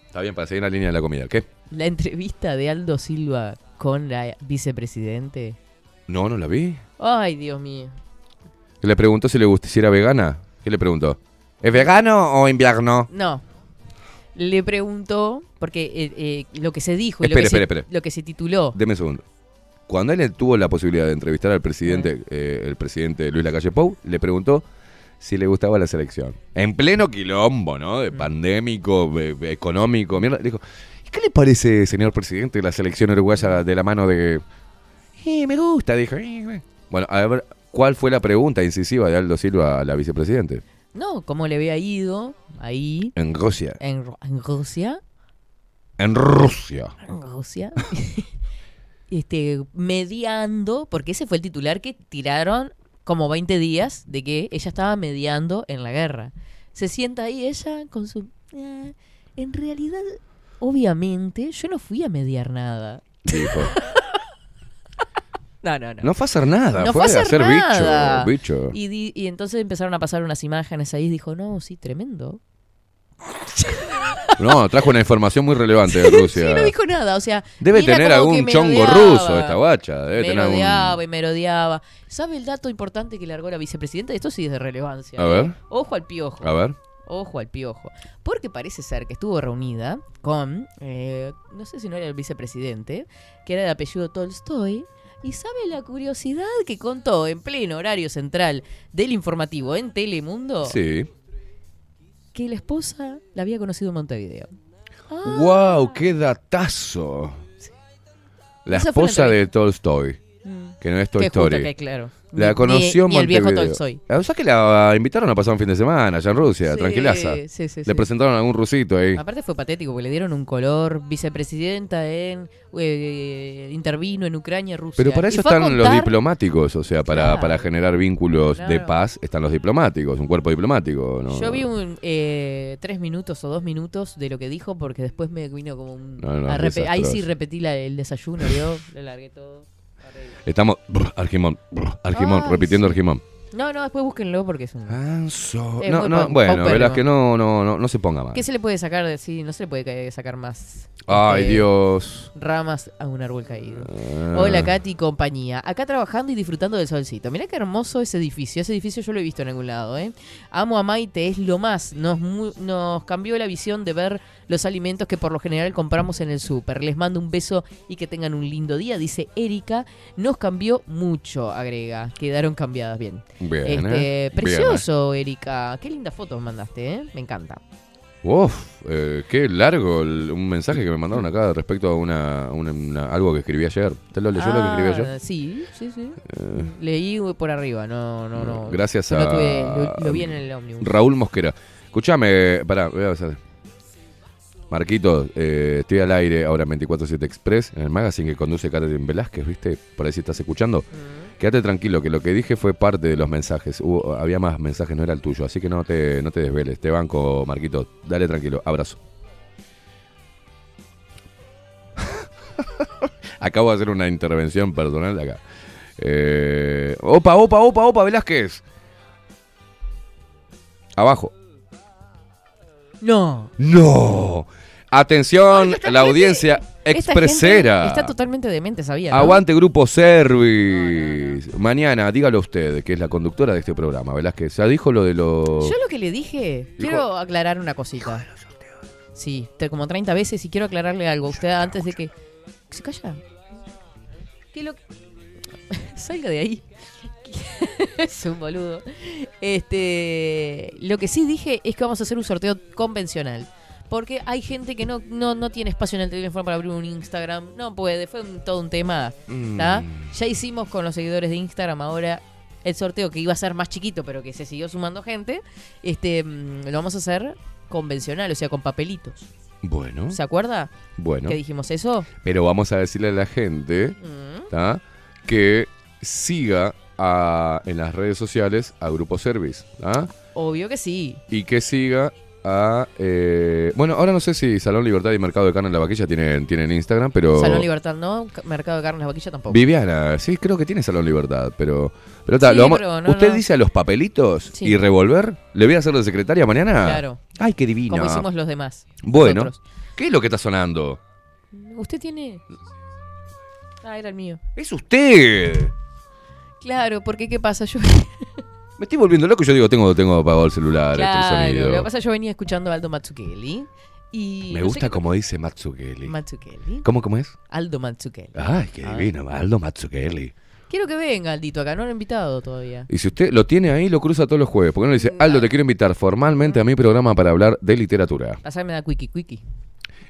Está bien, para seguir la línea de la comida. ¿Qué? la entrevista de Aldo Silva con la vicepresidente? No, no la vi. Ay, Dios mío. Le preguntó si le gustó, si era vegana. ¿Qué le preguntó? ¿Es vegano o invierno? No. Le preguntó, porque eh, eh, lo que se dijo y lo, Espere, que espere, se, espere. lo que se tituló. Deme un segundo. Cuando él tuvo la posibilidad de entrevistar al presidente, eh, el presidente Luis Lacalle Pou, le preguntó si le gustaba la selección. En pleno quilombo, ¿no? De pandémico, eh, económico, mierda. Le dijo, ¿y qué le parece, señor presidente, la selección uruguaya de la mano de... Eh, me gusta, dijo. "Eh, eh". Bueno, a ver, ¿cuál fue la pregunta incisiva de Aldo Silva a la vicepresidente? No, cómo le había ido ahí. En Rusia. En, Ru- en Rusia. En Rusia. En Rusia. este, mediando, porque ese fue el titular que tiraron como 20 días de que ella estaba mediando en la guerra. Se sienta ahí ella con su... "Eh, en realidad, obviamente, yo no fui a mediar nada. Dijo. No, no, no. No fue a hacer nada, No fue, a hacer nada. bicho. bicho. Y, di- y entonces empezaron a pasar unas imágenes ahí y dijo, no, sí, tremendo. No, trajo una información muy relevante de Rusia. Sí, no dijo nada, o sea... Debe era tener como que algún chongo merodeaba. ruso esta guacha. Debe tener algún... merodeaba y merodeaba. ¿Sabe el dato importante que largó la vicepresidenta? Esto sí es de relevancia. A ¿eh? ver. Ojo al piojo. A ver. Ojo al piojo. Porque parece ser que estuvo reunida con, eh, no sé si no era el vicepresidente, que era de apellido Tolstoy. ¿Y sabe la curiosidad que contó en pleno horario central del informativo en Telemundo? Sí. Que la esposa la había conocido en Montevideo. Ah. ¡Wow! ¡Qué datazo! La Esa esposa de. Tolstoy. Mm. Que no es Que Toy justo Story. que, claro. La conoció en ni el viejo. Tolstoy. Ah, O sea que la invitaron a pasar un fin de semana allá en Rusia, Sí, tranquilaza. sí, sí, Le presentaron a algún rusito ahí. Aparte fue patético porque le dieron un color vicepresidenta en eh, intervino en Ucrania, Rusia. Pero para Y eso están los diplomáticos, o sea, para, Claro. para generar vínculos de paz están los diplomáticos, un cuerpo diplomático. ¿no? Yo vi un eh, tres minutos o dos minutos de lo que dijo porque después me vino como un... No, no, ahí sí repetí la- el desayuno, ¿vio? Le largué todo. Estamos. brr, Argimón, brr, Argimón, repitiendo sí. Argimón. No, no, después búsquenlo porque es un. Anso. Es No, no, bueno, verás que no, no, no, no se ponga mal. ¿Qué se le puede sacar de sí? No se le puede ca- sacar más. Ay, este, Dios. Ramas a un árbol caído. Ah. Hola, Katy y compañía. Acá trabajando y disfrutando del solcito. Mirá qué hermoso ese edificio. Ese edificio yo lo he visto en algún lado, ¿eh? Amo a Maite, es lo más. Nos, mu- nos cambió la visión de ver los alimentos que por lo general compramos en el súper. Les mando un beso y que tengan un lindo día, dice Erika. Nos cambió mucho, agrega. Quedaron cambiadas bien. Bien, Este, ¿eh? Precioso, Erika. Qué linda foto mandaste, ¿eh? Me encanta. Uf, eh, qué largo el- un mensaje que me mandaron acá respecto a una, una- una- algo que escribí ayer. ¿Te lo leyó lo que escribí Ah, ayer? Sí, sí, sí. Eh, Leí por arriba, no, no, no. Gracias No a. tuve- lo, lo vi en el ómnibus. Raúl Mosquera. Escuchame, pará, voy a hacer. Marquito, eh, estoy al aire ahora en 24-7 Express, en el magazine que conduce Catherine Velázquez, ¿viste? Por ahí si estás escuchando. Quédate tranquilo, que lo que dije fue parte de los mensajes. Hubo- había más mensajes, no era el tuyo, así que no te, no te desveles. Te banco, Marquito. Dale tranquilo. Abrazo. Acabo de hacer una intervención personal de acá. Eh, opa, opa, opa, opa, Velázquez. Abajo. No. No. Atención, la audiencia expresera. Está totalmente demente, sabía. ¿no? Aguante Grupo Service. Mañana, dígalo usted, que es la conductora de este programa, Velázquez. ¿Ya dijo lo de los...? Yo lo que le dije, quiero aclarar una cosita. Sí, te- como 30 veces y quiero aclararle algo a usted antes de que. ¿Se calla? Que lo. Salga de ahí. es un boludo. Este. Lo que sí dije es que vamos a hacer un sorteo convencional. Porque hay gente que no, no, no tiene espacio en el teléfono para abrir un Instagram. No puede, fue un- todo un tema. Mm. Ya hicimos con los seguidores de Instagram ahora el sorteo que iba a ser más chiquito, pero que se siguió sumando gente. Este mm, lo vamos a hacer convencional, o sea, con papelitos. Bueno, ¿Se acuerda? bueno. Que dijimos eso. Pero vamos a decirle a la gente Mm. que siga a- en las redes sociales a Grupo Service. ¿tá? Obvio que sí. Y que siga a... eh, bueno, ahora no sé si Salón Libertad y Mercado de Carne en la Vaquilla tienen, tienen Instagram, pero... Salón Libertad no, Ca- Mercado de Carnes La Vaquilla tampoco. Viviana, sí, creo que tiene Salón Libertad, pero... pero ta, Sí, lo vamos- pero no, ¿Usted no. dice a los papelitos Sí. y revolver? ¿Le voy a hacer de secretaria mañana? Claro. Ay, qué divino. Como hicimos los demás. Bueno, nosotros. ¿qué es lo que está sonando? Usted tiene. Ah, era el mío. ¡Es usted! Claro, porque ¿qué pasa? Yo. Me estoy volviendo loco, yo digo, tengo, tengo apagado el celular, este claro, sonido. lo que pasa es que yo venía escuchando a Aldo Matsukeli. Y Me no gusta como dice Matsukeli. Matsukeli. ¿Cómo, cómo es? Aldo Matsukeli. Ay, qué Ah. divino, Aldo Matsukeli. Quiero que venga Aldito acá, no lo he invitado todavía. Y si usted lo tiene ahí, lo cruza todos los jueves. ¿Por qué no le dice, Aldo, te quiero invitar formalmente a mi programa para hablar de literatura? Pasarme da quickie quickie.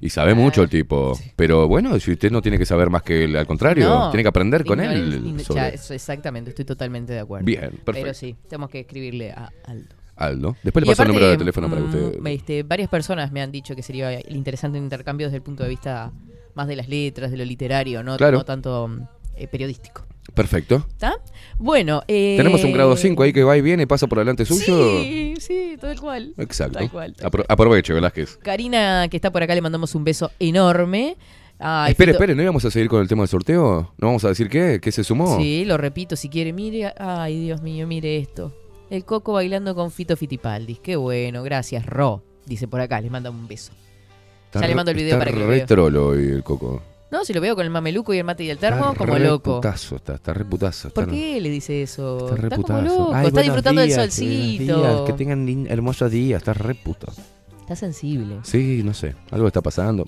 Y sabe mucho el tipo. Pero bueno, si usted no tiene que saber más que él, al contrario, No, tiene que aprender con él. ya, exactamente, estoy totalmente de acuerdo. Bien, perfecto. Pero sí, tenemos que escribirle a Aldo. Aldo. Después le paso el número de teléfono para que mm, usted. este, varias personas me han dicho que sería interesante un intercambio desde el punto de vista más de las letras, de lo literario, no, Claro. no tanto mm, eh, periodístico. Perfecto. ¿Está? Bueno, eh, Tenemos un grado 5 ahí que va y viene pasa por delante suyo. Sí, sí, tal cual. Exacto. Tal cual. Apro- aproveche, Velázquez. Karina, que está por acá, le mandamos un beso enorme. Ay, espere, Fito- espere, ¿no íbamos a seguir con el tema del sorteo? ¿No vamos a decir qué? ¿Qué se sumó? Sí, lo repito, si quiere, mire. Ay, Dios mío, mire esto. El Coco bailando con Fito Fitipaldis. Qué bueno, gracias, Ro. Dice por acá, les manda un beso. Está ya le mando el video para que lo re vea. trolo hoy el coco. No, si lo veo con el mameluco y el mate y el termo, Está como re loco. Putazo, está, está re putazo. ¿Por está- qué le dice eso? Está re como putazo. loco, Ay, está disfrutando días, del solcito. días, que tengan hermosos días, está re puto. Está sensible. Sí, no sé, algo está pasando.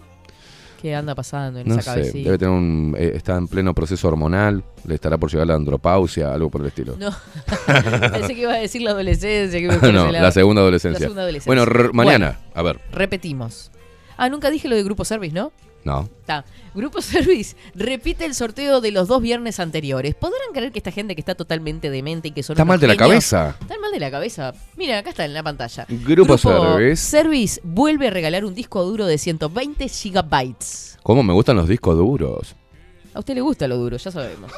¿Qué anda pasando en No esa sé, cabecita? debe tener un. eh, está en pleno proceso hormonal, le estará por llegar la andropausia, algo por el estilo. No. Pensé que iba a decir la adolescencia. Que no, lado. la segunda adolescencia. La segunda adolescencia. Bueno, mañana, a ver. Repetimos. Ah, nunca dije lo de Grupo Service, ¿no? No. Está. Grupo Service repite el sorteo de los dos viernes anteriores. ¿Podrán creer que esta gente que está totalmente demente y que son Está unos mal de la genios- cabeza. Están mal de la cabeza. Miren, acá está en la pantalla. Grupo Service. Service vuelve a regalar un disco duro de 120 gigabytes. ¿Cómo me gustan los discos duros? A usted le gusta lo duro, ya sabemos.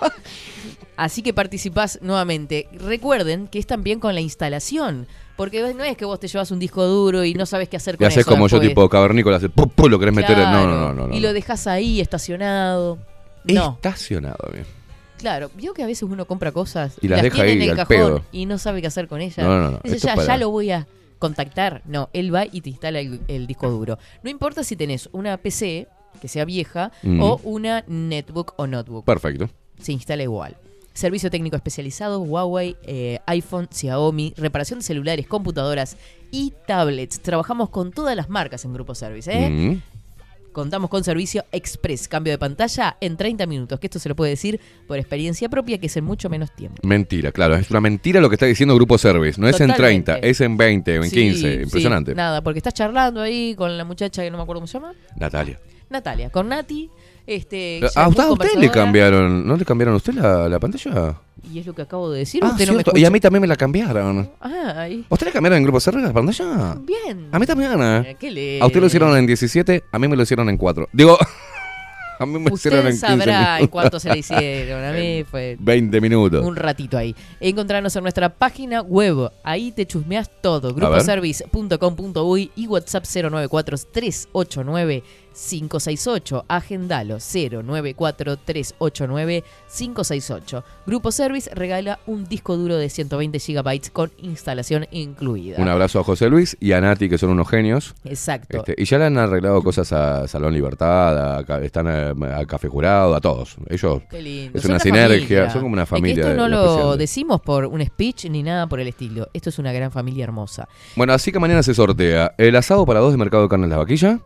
Así que participás nuevamente. Recuerden que es también con la instalación. Porque no es que vos te llevas un disco duro y no sabes qué hacer Y con haces eso como yo, tipo cavernícola, haces pum, pum, lo querés meter en. No, no, no, no. Y lo dejas ahí estacionado. No. Estacionado, bien. Claro, vio que a veces uno compra cosas Y las deja tiene ahí en el al cajón pedo. y no sabe qué hacer con ellas. No, no, no, Dice, ya, para- ya lo voy a contactar. No, él va y te instala el, el disco duro. No importa si tenés una PC que sea vieja Mm. o una netbook o notebook. Perfecto. Se instala igual. Servicio técnico especializado, Huawei, eh, iPhone, Xiaomi, reparación de celulares, computadoras y tablets. Trabajamos con todas las marcas en Grupo Service. ¿eh? Mm. Contamos con servicio express, cambio de pantalla en 30 minutos, que esto se lo puede decir por experiencia propia, que es en mucho menos tiempo. Mentira, claro. Es una mentira lo que está diciendo Grupo Service. No es en Totalmente. 30, es en 20 o en Sí, 15. sí, Impresionante. nada, porque estás charlando ahí con la muchacha que no me acuerdo cómo se llama. Natalia. Natalia, con Nati. Este, ¿A muy usted, a usted le cambiaron? ¿No le cambiaron a usted la, la pantalla? Y es lo que acabo de decir. Ah, usted no me y a mí también me la cambiaron. Ah, ahí. ¿A usted le cambiaron en Grupo Service la pantalla? Bien. A mí también. ¿eh? ¿qué A usted lo hicieron en 17, a mí me lo hicieron en 4. Digo, a mí me lo hicieron en Usted 15 sabrá en cuánto se le hicieron. A mí fue 20 minutos. un ratito ahí. Encontrarnos en nuestra página web. Ahí te chusmeas todo. Gruposervice.com.uy y WhatsApp 094 389 568. Agendalo 094 389 568. Grupo Service regala un disco duro de 120 GB con instalación incluida. Un abrazo a José Luis y a Nati, que son unos genios. Exacto. Este, y ya le han arreglado cosas a Salón Libertad, a, están a, a Café Jurado, a todos. Ellos Qué lindo. es Son una una sinergia, son como una Es que familia. esto no lo especial. decimos por un speech ni nada por el estilo. Esto es una gran familia hermosa. Bueno, así que mañana se sortea el asado para dos de Mercado de Carnes La Vaquilla,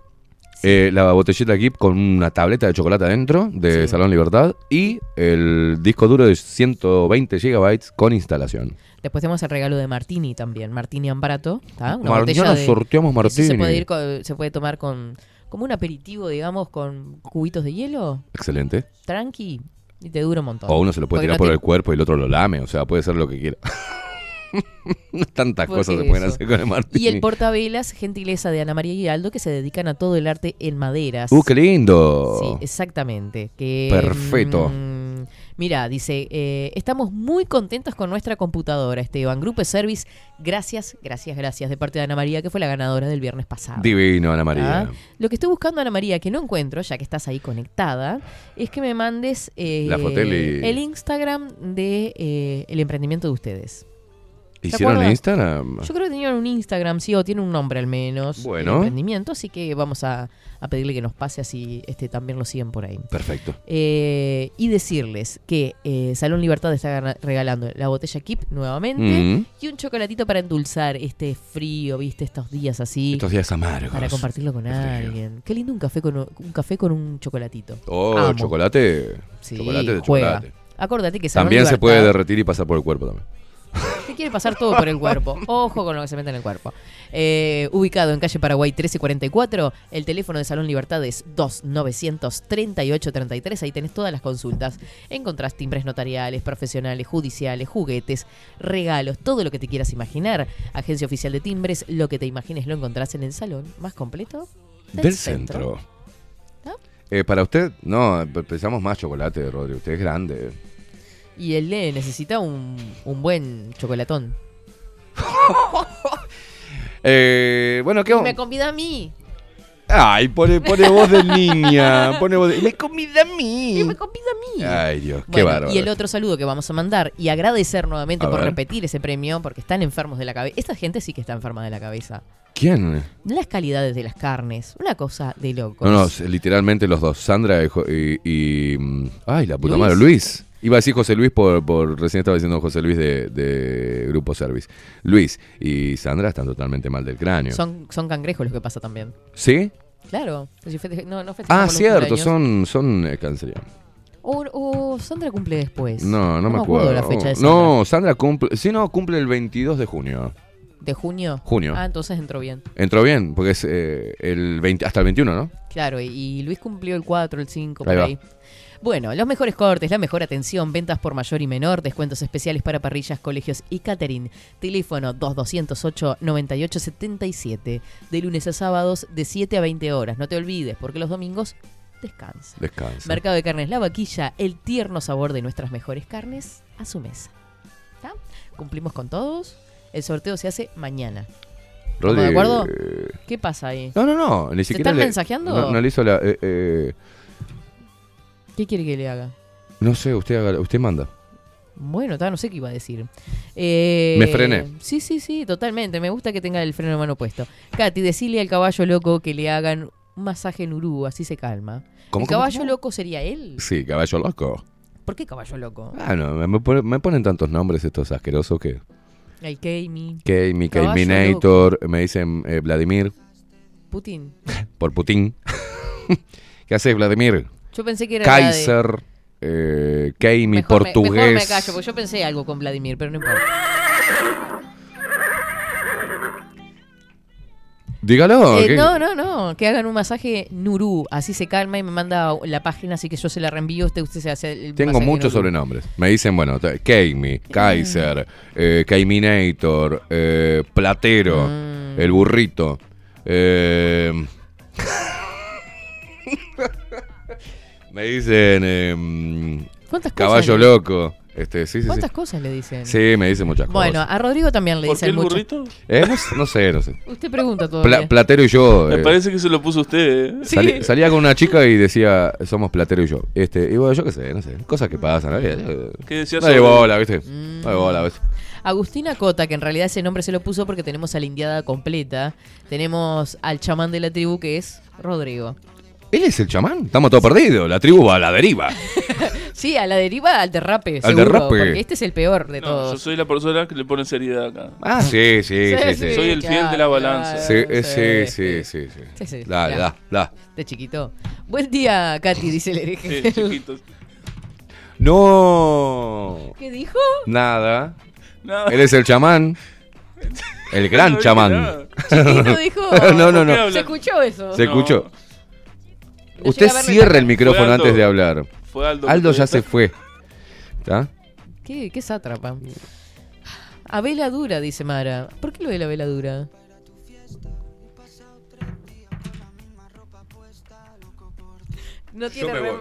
eh, la botellita Kip con una tableta de chocolate adentro de Salón Libertad y el disco duro de 120 GB con instalación. Después tenemos el regalo de Martini también. Martini Ambarato. Una Mañana de- sorteamos Se Martini. puede, ir con- se puede tomar con como un aperitivo, digamos, con cubitos de hielo. Excelente. Tranqui. Y te dura un montón. O uno se lo puede Porque tirar no por te- el cuerpo y el otro lo lame, o sea, puede ser lo que quiera. Tantas ¿Por cosas se pueden eso? hacer con el Martini. Y el portavelas, gentileza de Ana María Giraldo, que se dedican a todo el arte en maderas. ¡Uh, qué lindo! Sí, exactamente. Que, Perfecto. mm, mira, dice, eh, estamos muy contentos con nuestra computadora, Esteban. Grupo Service, gracias, gracias, gracias, de parte de Ana María, que fue la ganadora del viernes pasado. Divino, Ana María. ¿Ah? Lo que estoy buscando, Ana María, que no encuentro, ya que estás ahí conectada, es que me mandes eh, La el Instagram de eh, el emprendimiento de ustedes. ¿Se ¿Hicieron? Instagram? Yo creo que tenían un Instagram, sí, o tiene un nombre al menos. Bueno. el emprendimiento, así que vamos a, a pedirle que nos pase así este también lo siguen por ahí. Perfecto. Eh, y decirles que eh, Salón Libertad está regalando la botella Kip nuevamente Mm. y un chocolatito para endulzar este frío, viste, estos días así. Estos días amargos. Para compartirlo con alguien. Qué lindo un café con un, café con un chocolatito. Oh, Amo. chocolate. Sí, chocolate de juega. chocolate. Acordate que Salón También se puede derretir y pasar por el cuerpo también. Te quiere pasar todo por el cuerpo. Ojo con lo que se mete en el cuerpo. Eh, ubicado en calle Paraguay 1344, el teléfono de Salón Libertad es 293833. Ahí tenés todas las consultas. Encontrás timbres notariales, profesionales, judiciales, juguetes, regalos, todo lo que te quieras imaginar. Agencia Oficial de Timbres, lo que te imagines lo encontrás en el salón más completo del, Del centro. centro. Eh, para usted, no, pe- pensamos más chocolate, Rodri. Usted es grande. Y él le necesita un, un buen chocolatón. Eh, bueno, ¿qué Y me convida a mí. Ay, pone, pone voz de niña. Pone voz de... Me comida a mí. Me convida a mí. Ay, Dios, qué Bueno, bárbaro. y el otro saludo que vamos a mandar y agradecer nuevamente A por ver. repetir ese premio porque están enfermos de la cabeza. Esta gente sí que está enferma de la cabeza. ¿Quién? Las calidades de las carnes, una cosa de locos. No, no, literalmente los dos. Sandra y... Jo- y- y, mm, ay, la puta Luis. madre. Luis. Iba a decir José Luis por, por recién estaba diciendo José Luis de, de Grupo Service. Luis y Sandra están totalmente mal del cráneo. Son, son cangrejos los que pasa también. ¿Sí? Claro. No, no Ah, cierto, son, son eh, cancerianos. O, o Sandra cumple después. No, no, me acuerdo. la fecha de Sandra. no, Sandra cumple. Sí, no, cumple el 22 de junio. ¿De junio? Junio. Ah, entonces entró bien. Entró bien, porque es eh, el 20, hasta el 21, ¿no? Claro, y, y Luis cumplió el 4, el 5, Ahí por va. ahí. Bueno, los mejores cortes, la mejor atención, ventas por mayor y menor, descuentos especiales para parrillas, colegios y catering. Teléfono 2208-9877. De lunes a sábados de 7 a 20 horas. No te olvides, porque los domingos descansa. Descansa. Mercado de Carnes La Vaquilla, el tierno sabor de nuestras mejores carnes a su mesa. ¿Está? Cumplimos con todos. El sorteo se hace mañana. ¿Estamos de acuerdo? eh, ¿Qué pasa ahí? No, no, no, ni ¿Se siquiera están le- mensajeando? No, no le hizo la... eh, eh, ¿Qué quiere que le haga? No sé, usted, haga- usted manda. Bueno, no sé qué iba a decir. Eh, Me frené. Sí, sí, sí, totalmente. Me gusta que tenga el freno de mano puesto. Katy, decile al caballo loco que le hagan un masaje en Urú, así se calma. ¿Cómo, ¿El cómo, caballo cómo? loco sería él? Sí, caballo loco. ¿Por qué caballo loco? Ah, no, me, me pone- me ponen tantos nombres estos asquerosos que... El. Kami, Caballo Kaminator, me dicen eh, Vladimir, Putin. por Putin. ¿Qué haces, Vladimir? Yo pensé que era la de- Kaiser, eh, Mejor me- portugués. mejor me callo, porque yo pensé algo con Vladimir, pero no importa. Dígalo. Eh, no, no, no, que hagan un masaje Nurú, así se calma y me manda la página, así que yo se la reenvío, usted, usted se hace el Tengo muchos Nurú. sobrenombres. Me dicen, bueno, Kami, Kaiser, eh, Kaiminator, eh, Platero, Mm. el burrito. eh, me dicen eh, ¿Cuántas cosas caballo loco. Este, sí, sí, ¿Cuántas sí. cosas le dicen? Sí, me dicen muchas Bueno, cosas. a Rodrigo también le ¿Por dicen qué el mucho. burrito? Eh, no, sé- no sé, no sé. Usted pregunta todo. Pla- Platero y yo. Me eh, parece que se lo puso usted. ¿eh? Salí- salía con una chica y decía, somos Platero y yo. Este, y bueno, yo qué sé, no sé. Cosas que pasan. ¿no? ¿Qué decía No hay sobre- bola, ¿viste? Mm. No hay bola, ¿viste? Agustina Cota, que en realidad ese nombre se lo puso porque tenemos a la indiada completa. Tenemos al chamán de la tribu que es Rodrigo. ¿Él es el chamán? Estamos todos perdidos. La tribu va a la deriva. Sí, a la deriva al derrape, Al seguro, derrape. porque este es el peor de No, todos. yo soy la persona que le pone seriedad acá. Ah, sí, sí, sí. sí, Soy el fiel de la balanza. Sí, eh, sí, sí, sí, sí. Sí, sí, Dale, ya. da, da. De chiquito. Buen día, Katy, dice el hereje. Sí, chiquitos. No. ¿Qué dijo? Nada. Él es el chamán. El gran No chamán. nada. Chiquito dijo. no, no, no. ¿Se escuchó eso? Se escuchó. No Usted cierra el micrófono Aldo. antes de hablar. Fue Aldo. Ya se fue. ¿Está? ¿Qué, qué sátrapa? A vela dura, dice Mara. ¿Por qué lo de la vela dura? No tiene me voy.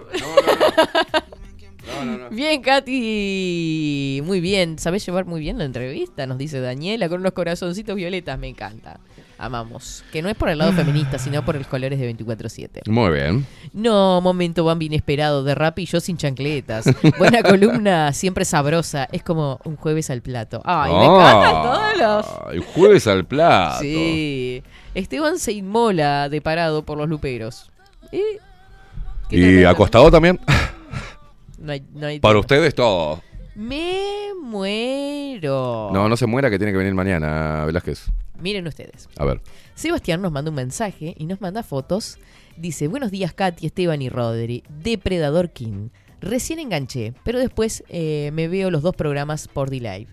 No, no, no. Bien, Katy. Muy bien. Sabés llevar muy bien la entrevista, nos dice Daniela, con unos corazoncitos violetas. Me encanta. Amamos. Que no es por el lado feminista, sino por los colores de 24-7. Muy bien. No, momento Bambi inesperado de rap y yo sin chancletas. Buena columna, siempre sabrosa. Es como un jueves al plato. Ay, me encantan todos los. El jueves al plato. Sí. Esteban se inmola de parado por los luperos. ¿Y? ¿Qué Y tremendo. acostado también. No hay, no hay Para ustedes todo. Me muero. No, no se muera que tiene que venir mañana, Velázquez. Miren ustedes. A ver. Sebastián nos manda un mensaje y nos manda fotos. Dice, buenos días Katy, Esteban y Rodri. Depredador King. Recién enganché, pero después eh, me veo los dos programas por D-Live.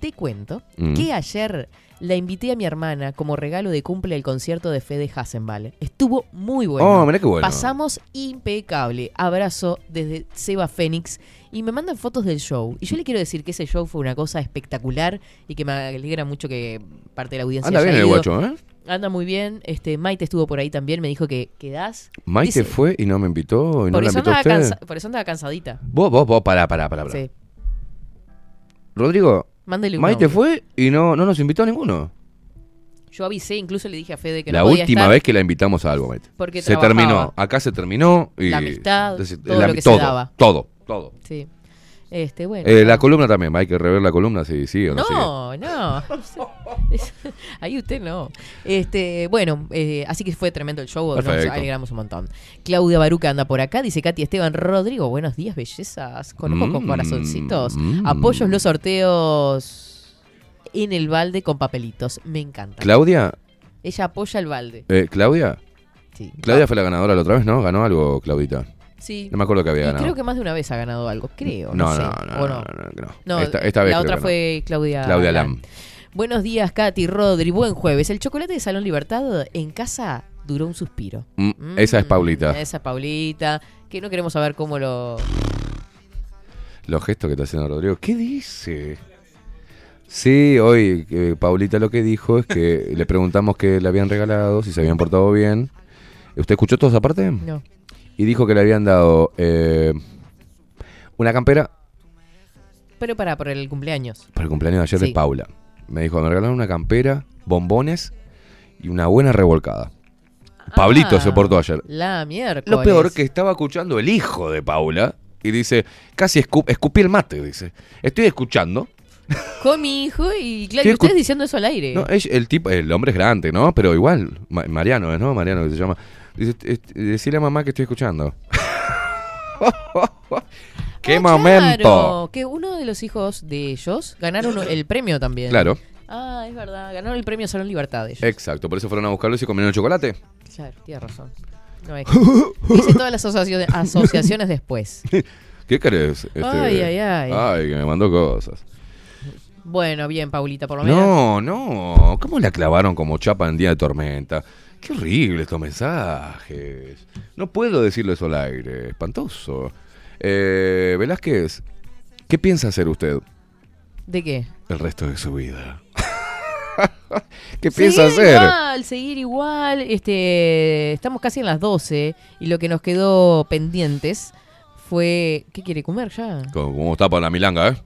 Te cuento Mm. que ayer la invité a mi hermana como regalo de cumple al concierto de Fede Hassenball. Estuvo muy bueno. Oh, mirá qué bueno. Pasamos impecable. Abrazo desde Seba Fénix. Y me mandan fotos del show. Y yo le quiero decir que ese show fue una cosa espectacular y que me alegra mucho que parte de la audiencia Anda haya bien el guacho, ¿eh? Anda muy bien. Este, Maite estuvo por ahí también, me dijo que quedás. Maite Dice, fue y no me invitó y no por, la eso invitó a andaba usted. cansa- por eso andaba cansadita. Vos, vos, vos, pará, pará, pará. pará. Sí. Rodrigo, Mándele un Maite audio. fue y no, no nos invitó a ninguno. Yo avisé, incluso le dije a Fede que la no podía última estar vez que la invitamos a algo, Maite. Porque se trabajaba. terminó. Acá se terminó. Y La amistad, todo la- lo que se todo, daba. Todo, todo. Sí. Este, bueno. Eh, la columna también, hay que rever la columna si sigue o no, sigue. No, no. Ahí usted no. Este, bueno, eh, así que fue tremendo el show. Nos alegramos un montón. Claudia Baruca anda por acá, dice Katy Esteban Rodrigo. Buenos días, bellezas. Con ojos con Mm, corazoncitos. mm. Apoyos los sorteos en el balde con papelitos. Me encanta. Claudia, Ella apoya el balde. eh, Claudia. Sí. Claudia fue la ganadora la otra vez, ¿no? Ganó algo, Claudita. Sí. No me acuerdo que había Y ganado. creo que más de una vez ha ganado algo, creo. No, No, sé. no, no, ¿O no, no? Esta- esta vez la otra fue Claudia, Claudia Lam. Lam. Buenos días, Katy, Rodri. Buen jueves. El chocolate de Salón Libertad en casa duró un suspiro. Mm, esa es Paulita. Esa Paulita. Que no queremos saber cómo lo. Los gestos que está haciendo Rodrigo. ¿Qué dice? Sí, hoy eh, Paulita lo que dijo es que le preguntamos qué le habían regalado, si se habían portado bien. ¿Usted escuchó toda esa parte? No. Y dijo que le habían dado eh, una campera Pero para por el cumpleaños. para el cumpleaños de ayer de. Paula. Me dijo, me regalaron una campera, bombones y una buena revolcada. Pablito Ah, se portó ayer. La miércoles. Lo peor que estaba escuchando el hijo de Paula y dice, casi escu- escupí el mate, dice. Estoy escuchando. Con mi hijo y claro, ustedes diciendo eso al aire. No, el tipo, el hombre es grande, ¿no? Pero igual, Ma- Mariano, ¿no? Mariano que se llama. Dice, "Est- decirle a mamá que estoy escuchando. ¡Qué momento! Claro, que uno de los hijos de ellos ganaron el premio también. Claro. Ah, es verdad, ganaron el premio Salón Libertad ellos. Exacto, por eso fueron a buscarlo y se comieron el chocolate. Claro, tienes razón. No, es que- hice todas las asocia- asociaciones después. ¿Qué querés? Este, Ay, ay, ay. Ay, que me mandó cosas. Bueno, bien, Paulita, por lo menos. No, no. ¿Cómo la clavaron como chapa en día de tormenta? Qué horrible estos mensajes. No puedo decirlo eso al aire. Espantoso. Eh, Velázquez, ¿qué piensa hacer usted ¿De qué? el resto de su vida? ¿Qué piensa seguir hacer? igual, seguir igual. Este, estamos casi en las 12 y lo que nos quedó pendientes fue... ¿Qué quiere comer ya? ¿Cómo, está para la milanga, eh?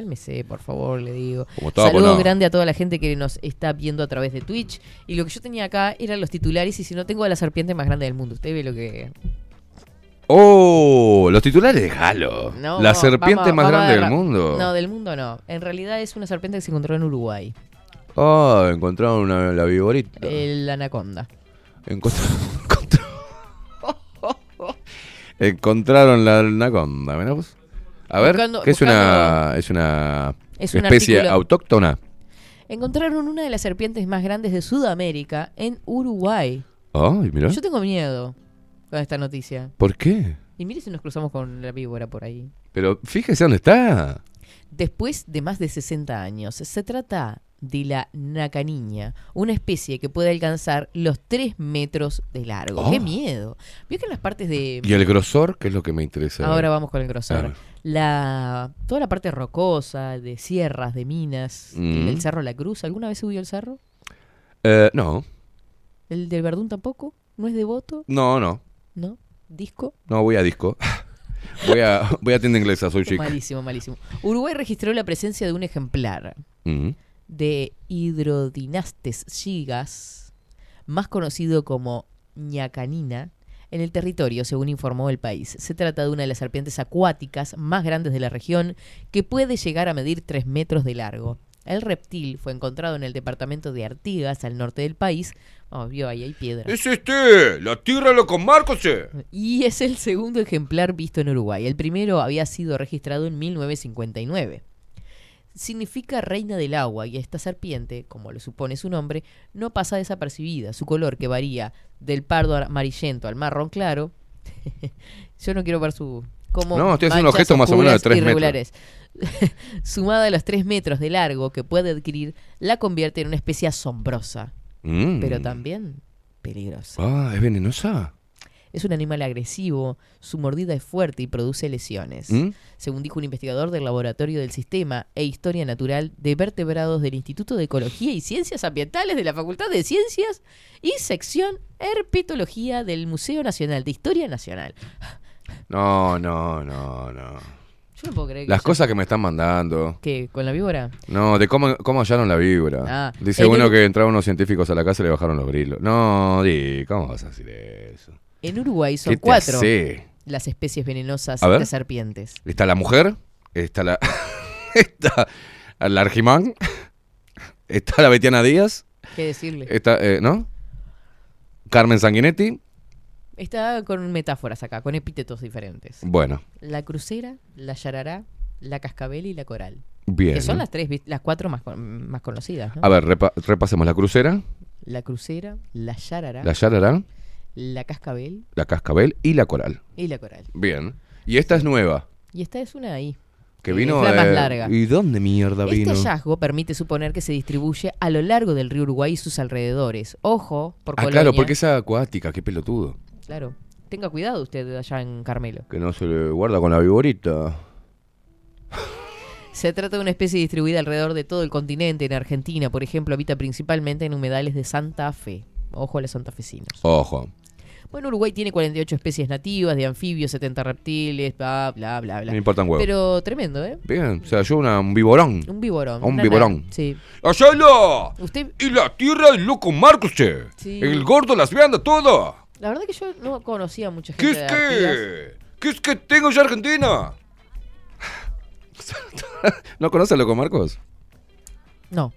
Cálmese, por favor, le digo. ¿Cómo estaba, Saludo Pona? grande a toda la gente que nos está viendo a través de Twitch. Y lo que yo tenía acá eran los titulares y si no tengo a la serpiente más grande del mundo. Usted ve lo que... Oh, los titulares de Halo. No, la serpiente vamos- más vamos grande del mundo. No, del mundo no. En realidad es una serpiente que se encontró en Uruguay. Ah, encontraron una, la viborita. El anaconda. Encontraron, encontraron la anaconda, vos. A ver, Buscando- ¿qué es una, buscando- es una Es un especie artículo- autóctona? Encontraron una de las serpientes más grandes de Sudamérica en Uruguay. Ay, mira. Yo tengo miedo con esta noticia. ¿Por qué? Y mire si nos cruzamos con la víbora por ahí. Pero fíjese dónde está. Después de más de 60 años, se trata de la nacaniña, una especie que puede alcanzar los 3 metros de largo. Oh. ¡Qué miedo! Vio que en las partes de... ¿Y el grosor? ¿Qué es lo que me interesa? Ahora vamos con el grosor. Ah. La, toda la parte rocosa, de sierras, de minas, Mm. el Cerro La Cruz. ¿Alguna vez subió el cerro? Eh, no, ¿El del Verdún tampoco? ¿No es devoto? no, no. ¿No? ¿Disco? No, voy a disco. voy a, voy a tienda inglesa, soy chico. Malísimo, malísimo. Uruguay registró la presencia de un ejemplar Mm. de Hydrodinastes gigas, más conocido como ñacanina, en el territorio, según informó el país. Se trata de una de las serpientes acuáticas más grandes de la región, que puede llegar a medir 3 metros de largo. El reptil fue encontrado en el departamento de Artigas, al norte del país. Oh, vio, ahí hay piedra. Es este, la tierra loco Marcos. Y es el segundo ejemplar visto en Uruguay. El primero había sido registrado en 1959. Significa reina del agua y esta serpiente, como lo supone su nombre, no pasa desapercibida. Su color, que varía del pardo amarillento al marrón claro. Yo no quiero ver su. Como No, estoy haciendo gestos más o menos de oscuras tres metros. irregulares. Sumada a los 3 metros de largo que puede adquirir, la convierte en una especie asombrosa, Mm. pero también peligrosa. Ah, es venenosa. Es un animal agresivo, su mordida es fuerte y produce lesiones. ¿Mm? Según dijo un investigador del Laboratorio del Sistema e Historia Natural de Vertebrados del Instituto de Ecología y Ciencias Ambientales de la Facultad de Ciencias y Sección Herpetología del Museo Nacional de Historia Nacional. No, no, no, no. Yo no puedo creer que Las cosas que me están mandando. ¿Qué? ¿Con la víbora? No, de cómo, cómo hallaron la vibra. Ah, Dice uno el- que entraron unos científicos a la casa y le bajaron los grilos. No, di, ¿cómo vas a decir eso? En Uruguay son ¿Qué te cuatro hace? las especies venenosas A ver. de serpientes. Está la mujer, está la. está la Argimán, está la Betiana Díaz, ¿Qué decirle? está, eh, ¿no? Carmen Sanguinetti. Está con metáforas acá, con epítetos diferentes. Bueno, La crucera, la yarará, la cascabel y la coral. Bien. Que son las tres, las cuatro más, más conocidas. ¿no? a ver, repa- repasemos la crucera, La crucera, la yarará, la yarará, la cascabel la cascabel y la coral. y la coral. Bien. Y esta es nueva, Y esta es una ahí. que vino. es la más eh, larga. ¿Y dónde mierda Este vino? hallazgo permite suponer que se distribuye a lo largo del río Uruguay y sus alrededores. Ojo, por Ah, Colonia. claro, porque es acuática, qué pelotudo. Claro. Tenga cuidado usted allá en Carmelo. Que no se le guarda con la viborita. Se trata de una especie distribuida alrededor de todo el continente. En Argentina, por ejemplo, habita principalmente en humedales de Santa Fe. Ojo a los santafesinos. Ojo. Bueno, Uruguay tiene 48 especies nativas de anfibios, 70 reptiles, bla, bla, bla, bla. Me importa un huevo. Pero tremendo, ¿eh? Bien, o sea, yo una, un viborón. Un viborón. Un una viborón. nave, Sí. ¡Ayala! Usted, Y la tierra del loco Marcos, che. Sí. El gordo las vianda todo. la verdad que yo no conocía a mucha ¿Qué gente es de que? ¿Qué es que tengo yo Argentina? ¿No conoces a Loco Marcos? No.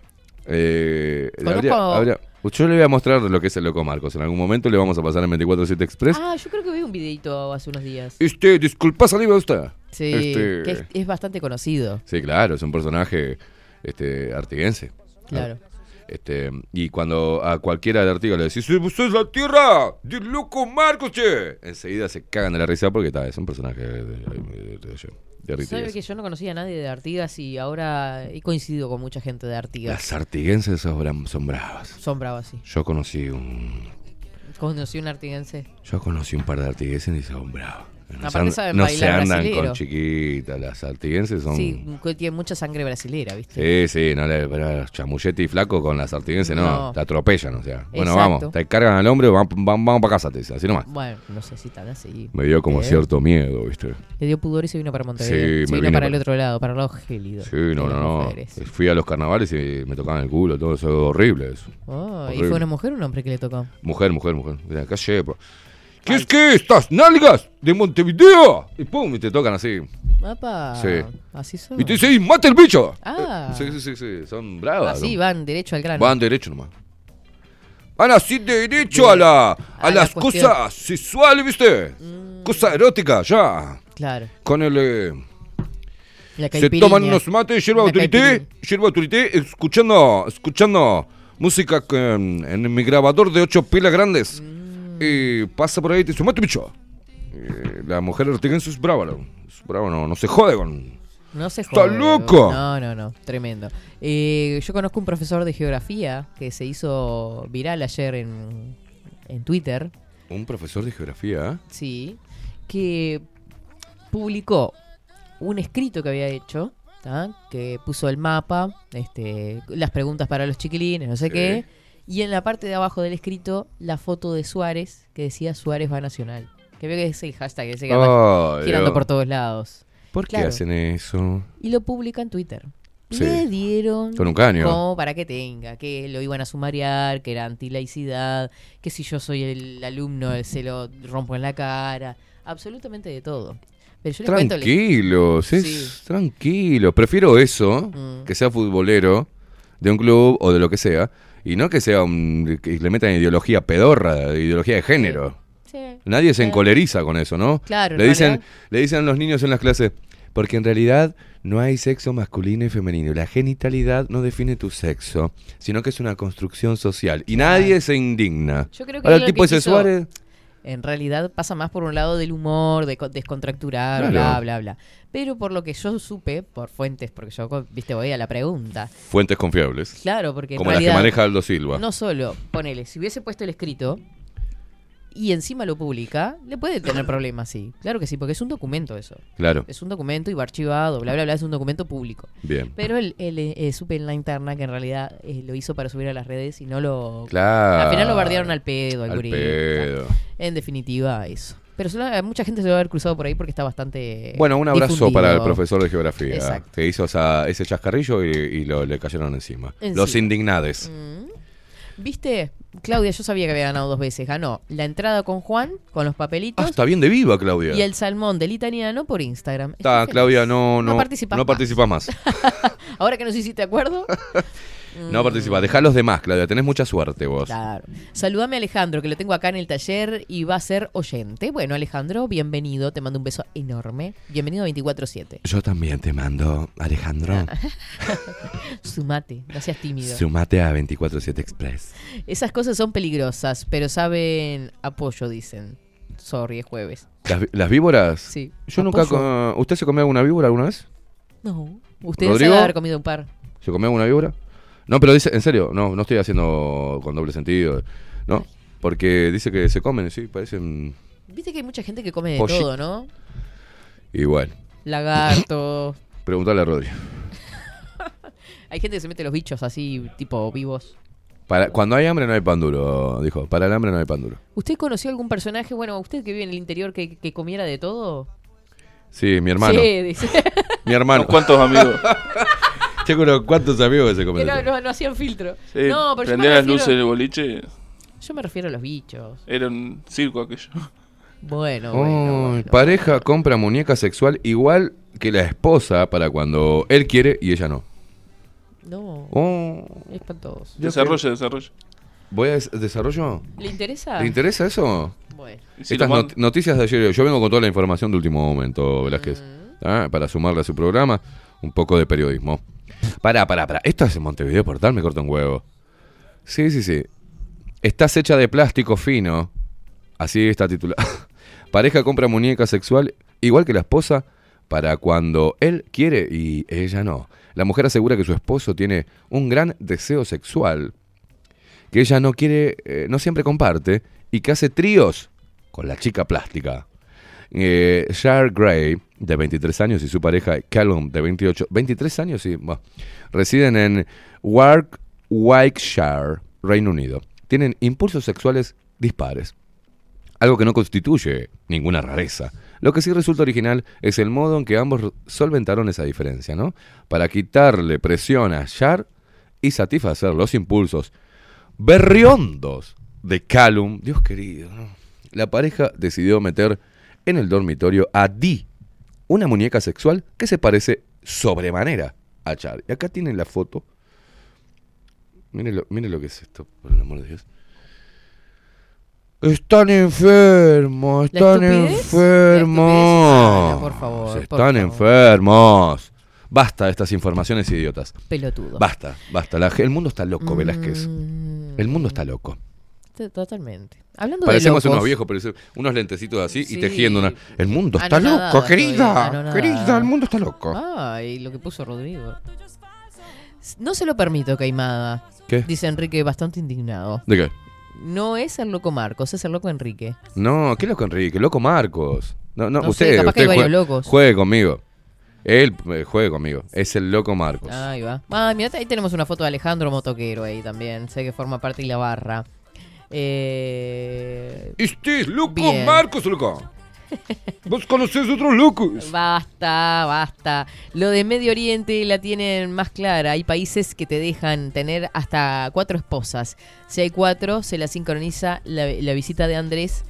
Eh, Conozco- habría- habría- yo le voy a mostrar lo que es el Loco Marcos. En algún momento le vamos a pasar en 24-7 Express. Ah, yo creo que vi un videito hace unos días. Este, disculpa, saliva usted. Sí, Este, que es, es bastante conocido. Sí, claro, es un personaje este, artiguense. Claro. Este, y cuando a cualquiera de Artigas le decís, ¡Usted es la tierra! ¡De loco Marcos, che! Enseguida se cagan de la risa porque está, es un personaje de, de, de- de- de ¿Sabe Artigas. que yo no conocía a nadie de Artigas y ahora he coincidido con mucha gente de Artigas? Las artiguenses son, son bravas. Son bravas, sí. Yo conocí un. Conocí un artiguense. Yo conocí un par de artiguenses y son bravas. No, Aparte se, saben no se bailar andan brasilero. con chiquitas. Las artiguenses son. Sí, que tiene mucha sangre brasilera, ¿viste? Sí, sí, no le pero chamullete y flaco con las artiguenses, no, No. te atropellan, o sea. Bueno, vamos, te cargan al hombre, vamos, vamos, vamos para casa, te dicen, así nomás. Bueno, no sé si tan así. Me dio como ¿Eh? cierto miedo, ¿viste? Le dio pudor y se vino para Montevideo. Sí, se me vino para para- el otro lado, para el lado gélido. Sí, no, de no, no. mujeres. Fui a los carnavales y me tocaban el culo, todo eso es horrible eso. Oh, ¿Y fue una mujer o un hombre que le tocó? Mujer, mujer, mujer. Mira, acá llego. ¿Qué es que estas nalgas de Montevideo? Y pum, y te tocan así. Apa, Sí. Así son. Y te dicen, mata el bicho. Ah. Sí, sí, sí, sí, son bravas. Así ¿no? van derecho al grano. Van derecho nomás. Van así derecho a, la, a, A la las cuestión. Mm. cosas sexuales, ¿viste? Cosa erótica, ya. Claro. Con el... eh, La se toman unos mates, yerba La autorité, caipiriña. yerba autorité, escuchando, escuchando música con- en mi grabador de ocho pilas grandes. Y pasa por ahí y te dice, mate bicho. La mujer ortiguense es brava, ¿no? es brava, no, no se jode con... No se ¡Está jode. loco! No, no, no. Tremendo. Eh, yo conozco un profesor de geografía que se hizo viral ayer en, en Twitter. Un profesor de geografía, ¿eh? Sí. Que publicó un escrito que había hecho. ¿tá? Que puso el mapa, este, las preguntas para los chiquilines, no sé Sí. qué. Y en la parte de abajo del escrito, la foto de Suárez, que decía Suárez va nacional. Que veo que es el hashtag ese que anda Ay, girando por todos lados. ¿Por qué hacen eso? Y lo publica en Twitter. Sí. Le dieron Con un caño. como para que tenga, que lo iban a sumariar, que era antilaicidad, que si yo soy el alumno se lo rompo en la cara, absolutamente de todo. Pero yo les Tranquilos, es Sí. tranquilo. Prefiero eso, Mm. que sea futbolero de un club o de lo que sea, y no que sea un, que le metan ideología pedorra, ideología de género. Sí. Nadie se encoleriza con eso, ¿no? Claro, le dicen, realidad- le dicen a los niños en las clases, porque en realidad no hay sexo masculino y femenino. La genitalidad no define tu sexo, sino que es una construcción social. Y nadie se indigna. Yo creo que Ahora el tipo quiso- Suárez... En realidad pasa más por un lado del humor, de co- descontracturar, Claro. bla, bla, bla. Pero por lo que yo supe, por fuentes, porque yo, viste, voy a la pregunta. Fuentes confiables. Claro, porque en Como las que maneja Aldo Silva. No solo, ponele, si hubiese puesto el escrito y encima lo publica, le puede tener problemas, sí. Claro que sí, porque es un documento eso. Claro. Es un documento y va archivado, bla, bla, bla, es un documento público. Bien. Pero él, él, eh, supe en la interna que en realidad eh, lo hizo para subir a las redes y no lo... Claro. Al final lo bardearon al pedo, al, Al pedo. En definitiva, eso. Pero se lo- mucha gente se lo va a haber cruzado por ahí porque está bastante. Bueno, un abrazo difundido. para el profesor de geografía Exacto. que hizo esa- ese chascarrillo y, y lo, le cayeron encima. Encima. Los indignades. ¿Viste? Claudia, yo sabía que había ganado dos veces. Ganó la entrada con Juan, con los papelitos. Ah, está bien de viva, Claudia. Y el salmón del italiano por Instagram. Está, Claudia, no, no, No participas no más. participas más. Ahora que nos hiciste acuerdo. No participas. Dejá a los demás, Claudia. Tenés mucha suerte vos. Claro. Saludame a Alejandro, que lo tengo acá en el taller y va a ser oyente. Bueno, Alejandro, bienvenido. Te mando un beso enorme. Bienvenido a 24-7. Yo también te mando, Alejandro. Sumate, no seas tímido. Sumate a 24-7 Express. Esas cosas son peligrosas, pero saben apoyo, dicen. Sorry, es jueves. ¿Las, víboras? Sí. Yo nunca. Co- ¿Usted se comió alguna víbora alguna vez? No. Ustedes ¿Rodrigo? deben haber comido un par. ¿Se comió alguna víbora? No, pero dice, en serio, no, no estoy haciendo con doble sentido. ¿No? Porque dice que se comen, sí, parecen. Viste que hay mucha gente que come de Pollito. todo, ¿no? Y bueno, Lagarto. preguntale a Rodri. hay gente que se mete los bichos así, tipo vivos. Para, cuando hay hambre no hay pan duro, dijo. Para el hambre no hay pan duro. ¿Usted conoció algún personaje, bueno, usted que vive en el interior, que, que comiera de todo? Sí, mi hermano. Sí, dice. Mi hermano. ¿Cuántos amigos? Che, pero ¿cuántos amigos que se que comen? no, de todo? no, no hacían filtro. Sí, no, pero yo me prendía las refiero- luces del boliche. Yo me refiero a los bichos. Era un circo aquello. Bueno, Ay, Pareja compra muñeca sexual igual que la esposa para cuando él quiere y ella no. No. Oh. Espantoso. Desarrolla, desarrolla. ¿Voy a des- desarrollo? ¿Le interesa? ¿Te interesa eso? Bueno. si Estas not- noticias de ayer, yo vengo con toda la información de último momento, Velázquez. Ah, Para sumarle a su programa un poco de periodismo. Pará, pará, pará. Esto es en Montevideo Portal, me corta un huevo. Sí, sí, sí. Estás hecha de plástico fino. Así está titulado. Pareja compra muñeca sexual igual que la esposa para cuando él quiere y ella no. La mujer asegura que su esposo tiene un gran deseo sexual que ella no quiere, eh, no siempre comparte y que hace tríos con la chica plástica. Eh, Shar Gray, de 23 años, y su pareja Callum, de 28, 23 años, bueno, residen en Warwickshire, Reino Unido. Tienen impulsos sexuales dispares, algo que no constituye ninguna rareza. Lo que sí resulta original es el modo en que ambos solventaron esa diferencia, ¿no? Para quitarle presión a Shar y satisfacer los impulsos berriondos de Callum. Dios querido, ¿no? La pareja decidió meter en el dormitorio a Dee, una muñeca sexual que se parece sobremanera a Char. Y acá tienen la foto. Miren lo, miren lo que es esto, por el amor de Dios. Están enfermos, ¿La están enfermos. Ana, por favor, Se por están favor. enfermos. Basta de estas informaciones idiotas. Pelotudo. Basta, basta. La- el mundo está loco, Velázquez. Mm. El mundo está loco. Totalmente. Hablando Parecemos de locos, unos viejos, parece- unos lentecitos así Sí. y tejiendo una. El mundo está Anonadada loco, querida. Querida, el mundo está loco. Ay, lo que puso Rodrigo. No se lo permito, Caimada. ¿Qué? Dice Enrique bastante indignado. ¿De qué? No es el loco Marcos, es el loco Enrique. No, ¿qué loco Enrique? Loco Marcos. No, no, No sé, usted, que hay varios locos. juegue conmigo. Él eh, juegue conmigo. Es el loco Marcos. Ahí va. Ah, mira, ahí tenemos una foto de Alejandro Motoquero ahí también. Sé que forma parte de la barra. Eh, Este es loco Bien. Marcos, loco. Vos conocés otros locos. Basta, basta. Lo de Medio Oriente la tienen más clara. Hay países que te dejan tener hasta cuatro esposas. Si hay cuatro, se la sincroniza la, la visita de Andrés.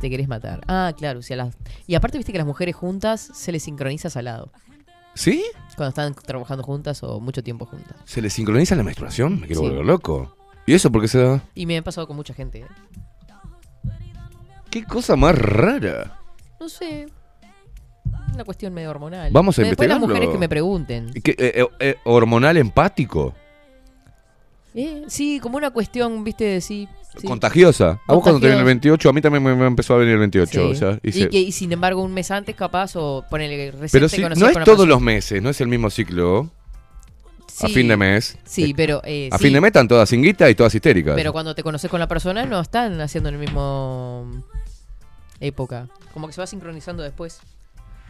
Te querés matar. Ah, claro. las- y aparte, viste que las mujeres juntas se les sincroniza salado. ¿Sí? Cuando están trabajando juntas o mucho tiempo juntas. ¿Se le sincroniza la menstruación? Me quiero Sí. volver loco. ¿Y eso por qué se da? Y me ha pasado con mucha gente. ¿eh? Qué cosa más rara. No sé. Una cuestión medio hormonal. Vamos a Después las mujeres que me pregunten. ¿Qué, eh, eh, ¿Hormonal empático? Eh, sí, como una cuestión, viste, de sí. sí. ¿Contagiosa? A vos cuando te viene el Contagiosa. 28, a mí también me, me empezó a venir el 28. Sí. o sea, y, que, y sin embargo, un mes antes, capaz, o ponele recién Pero conocías no es todos persona. los meses, no es el mismo ciclo. A fin de mes. Sí, Eh, pero. eh, a sí, fin de mes están todas sin guita y todas histéricas. Pero cuando te conoces con la persona, no están haciendo en el mismo. época. Como que se va sincronizando después.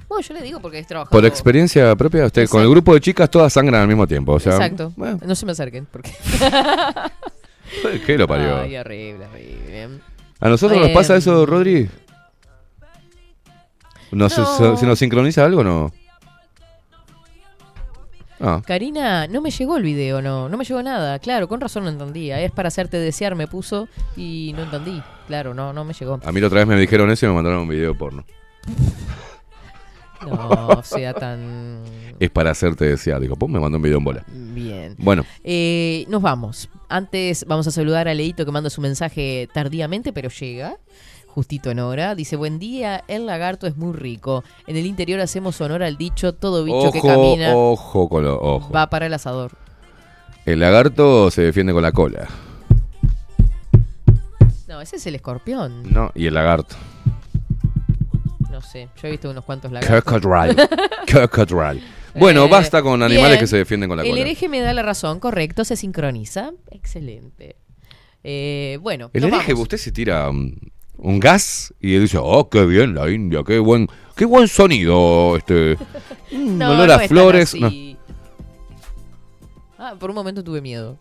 Bueno, yo le digo porque es trabajado. Por experiencia propia, usted con el grupo de chicas todas sangran al mismo tiempo. O sea, Exacto. bueno, No se me acerquen. Porque... ¿Qué lo parió? Ay, horrible, horrible. ¿A nosotros nos Eh, pasa eso, Rodri? ¿Nos, No. se, se nos sincroniza algo o no? Ah, Karina, no me llegó el video, no, no me llegó nada. Claro, con razón no entendía. Es para hacerte desear, me puso y no entendí. Claro, no, no me llegó. a mí la otra vez me dijeron eso y me mandaron un video porno. No sea tan Es para hacerte desear. Digo, pues me mandó un video en bola. bien. Bueno, Eh, nos vamos. Antes vamos a saludar a Leito que manda su mensaje tardíamente, pero llega. Justito en hora. Dice, buen día, el lagarto es muy rico. En el interior hacemos honor al dicho, todo bicho que camina ojo con lo ojo. va para el asador. El lagarto se defiende con la cola. No, ese es el escorpión. No, y el lagarto. No sé, yo he visto unos cuantos lagartos. Crocodile. Crocodile. Bueno, Eh, basta con animales bien. que se defienden con la El cola. hereje me da la razón, correcto, se sincroniza. Excelente. Eh, bueno, El nos hereje, vamos. usted se tira um, un gas y dice, oh, qué bien la India, qué buen, qué buen sonido, este, mm, No, olor no a tan flores. No. Ah, por un momento tuve miedo.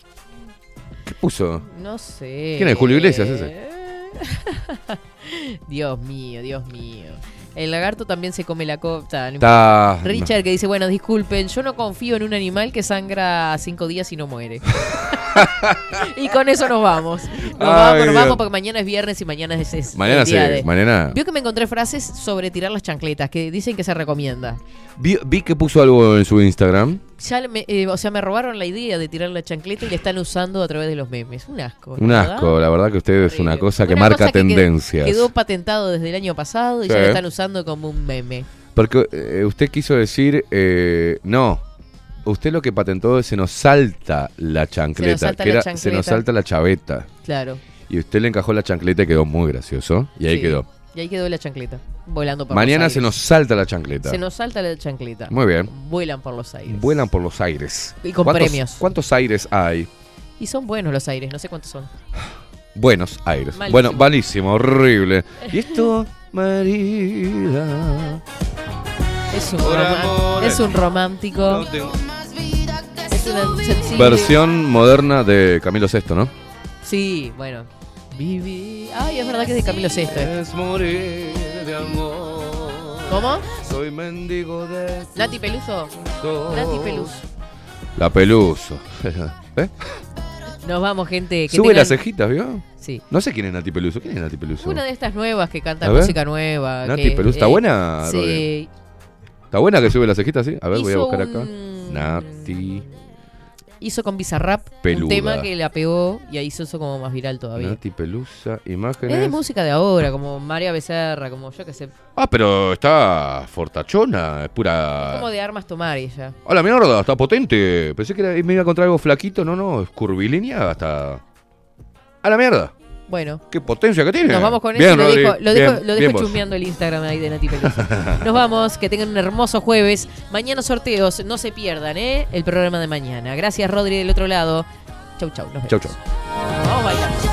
¿Qué puso? No sé. ¿Quién es? Julio Iglesias ese. Dios mío, Dios mío. El lagarto también se come la copta. Richard que dice, bueno, disculpen, yo no confío en un animal que sangra cinco días y no muere. y con eso nos vamos. Nos Ay, vamos, nos vamos porque mañana es viernes y mañana es, es Mañana el día sí, de- mañana- Vio que me encontré frases sobre tirar las chancletas que dicen que se recomienda. Vi, vi que puso algo en su Instagram. Ya me, eh, o sea, me robaron la idea de tirar la chancleta y la están usando a través de los memes. Un asco. Un ¿verdad? asco, la verdad que usted es una cosa que Una marca cosa que tendencias. Quedó patentado desde el año pasado y ya Sí. lo están usando como un meme. Porque eh, usted quiso decir, eh, no, usted lo que patentó es se nos salta la chancleta, salta que la era se chancleta. nos salta la chaveta. Claro. Y usted le encajó la chancleta y quedó muy gracioso. Y ahí Sí. quedó. Y ahí quedó la chancleta. Volando por Mañana los se aires. nos salta la chancleta. Se nos salta la chancleta. Muy bien. Vuelan por los aires. Vuelan por los aires. Y con ¿Cuántos- premios. ¿Cuántos aires hay? Y son buenos los aires, no sé cuántos son. Buenos Aires. Malísimo. Bueno, malísimo, horrible. Y esto, María. Es un, es un romántico. no tengo- Es una Versión moderna de Camilo VI, ¿no? Sí, bueno. Viví. Ay, es verdad que es de Camilo Sesto. eh. Es morir de amor. ¿Cómo? Soy mendigo de. Nati Peluso. Nati Peluso. La peluso. ¿Eh? Nos vamos, gente. Que Sube tengan las cejitas, ¿vio? Sí. No sé quién es Nati Peluso. ¿Quién es Nati Peluso? Una de estas nuevas que A cantan ver. música nueva. Nati que, Peluso. ¿Está eh, buena, Sí. ¿Está buena que sube las cejitas, sí? A ver, voy a buscar acá. un- Nati. Hizo con Bizarrap Peluda. un tema que la pegó y ahí se hizo como más viral todavía. Nati Pelusa, Es de imágenes. música de ahora, como María Becerra, como yo que sé. Ah, pero está fortachona, es pura. Como de armas tomar ella. A la mierda, está potente. Pensé que era- me iba a encontrar algo flaquito. No, no, es curvilínea hasta. A la mierda. Bueno. Qué potencia que tiene. Nos vamos con Bien, eso. Lo Rodri, dejo, lo bien, dejo, lo chusmeando el Instagram ahí de Nati Peluso. Nos vamos. Que tengan un hermoso jueves. Mañana sorteos. No se pierdan, ¿eh? El programa de mañana. Gracias, Rodri, del otro lado. Chau, chau. Nos vemos. Chau, chau. Vamos bailando.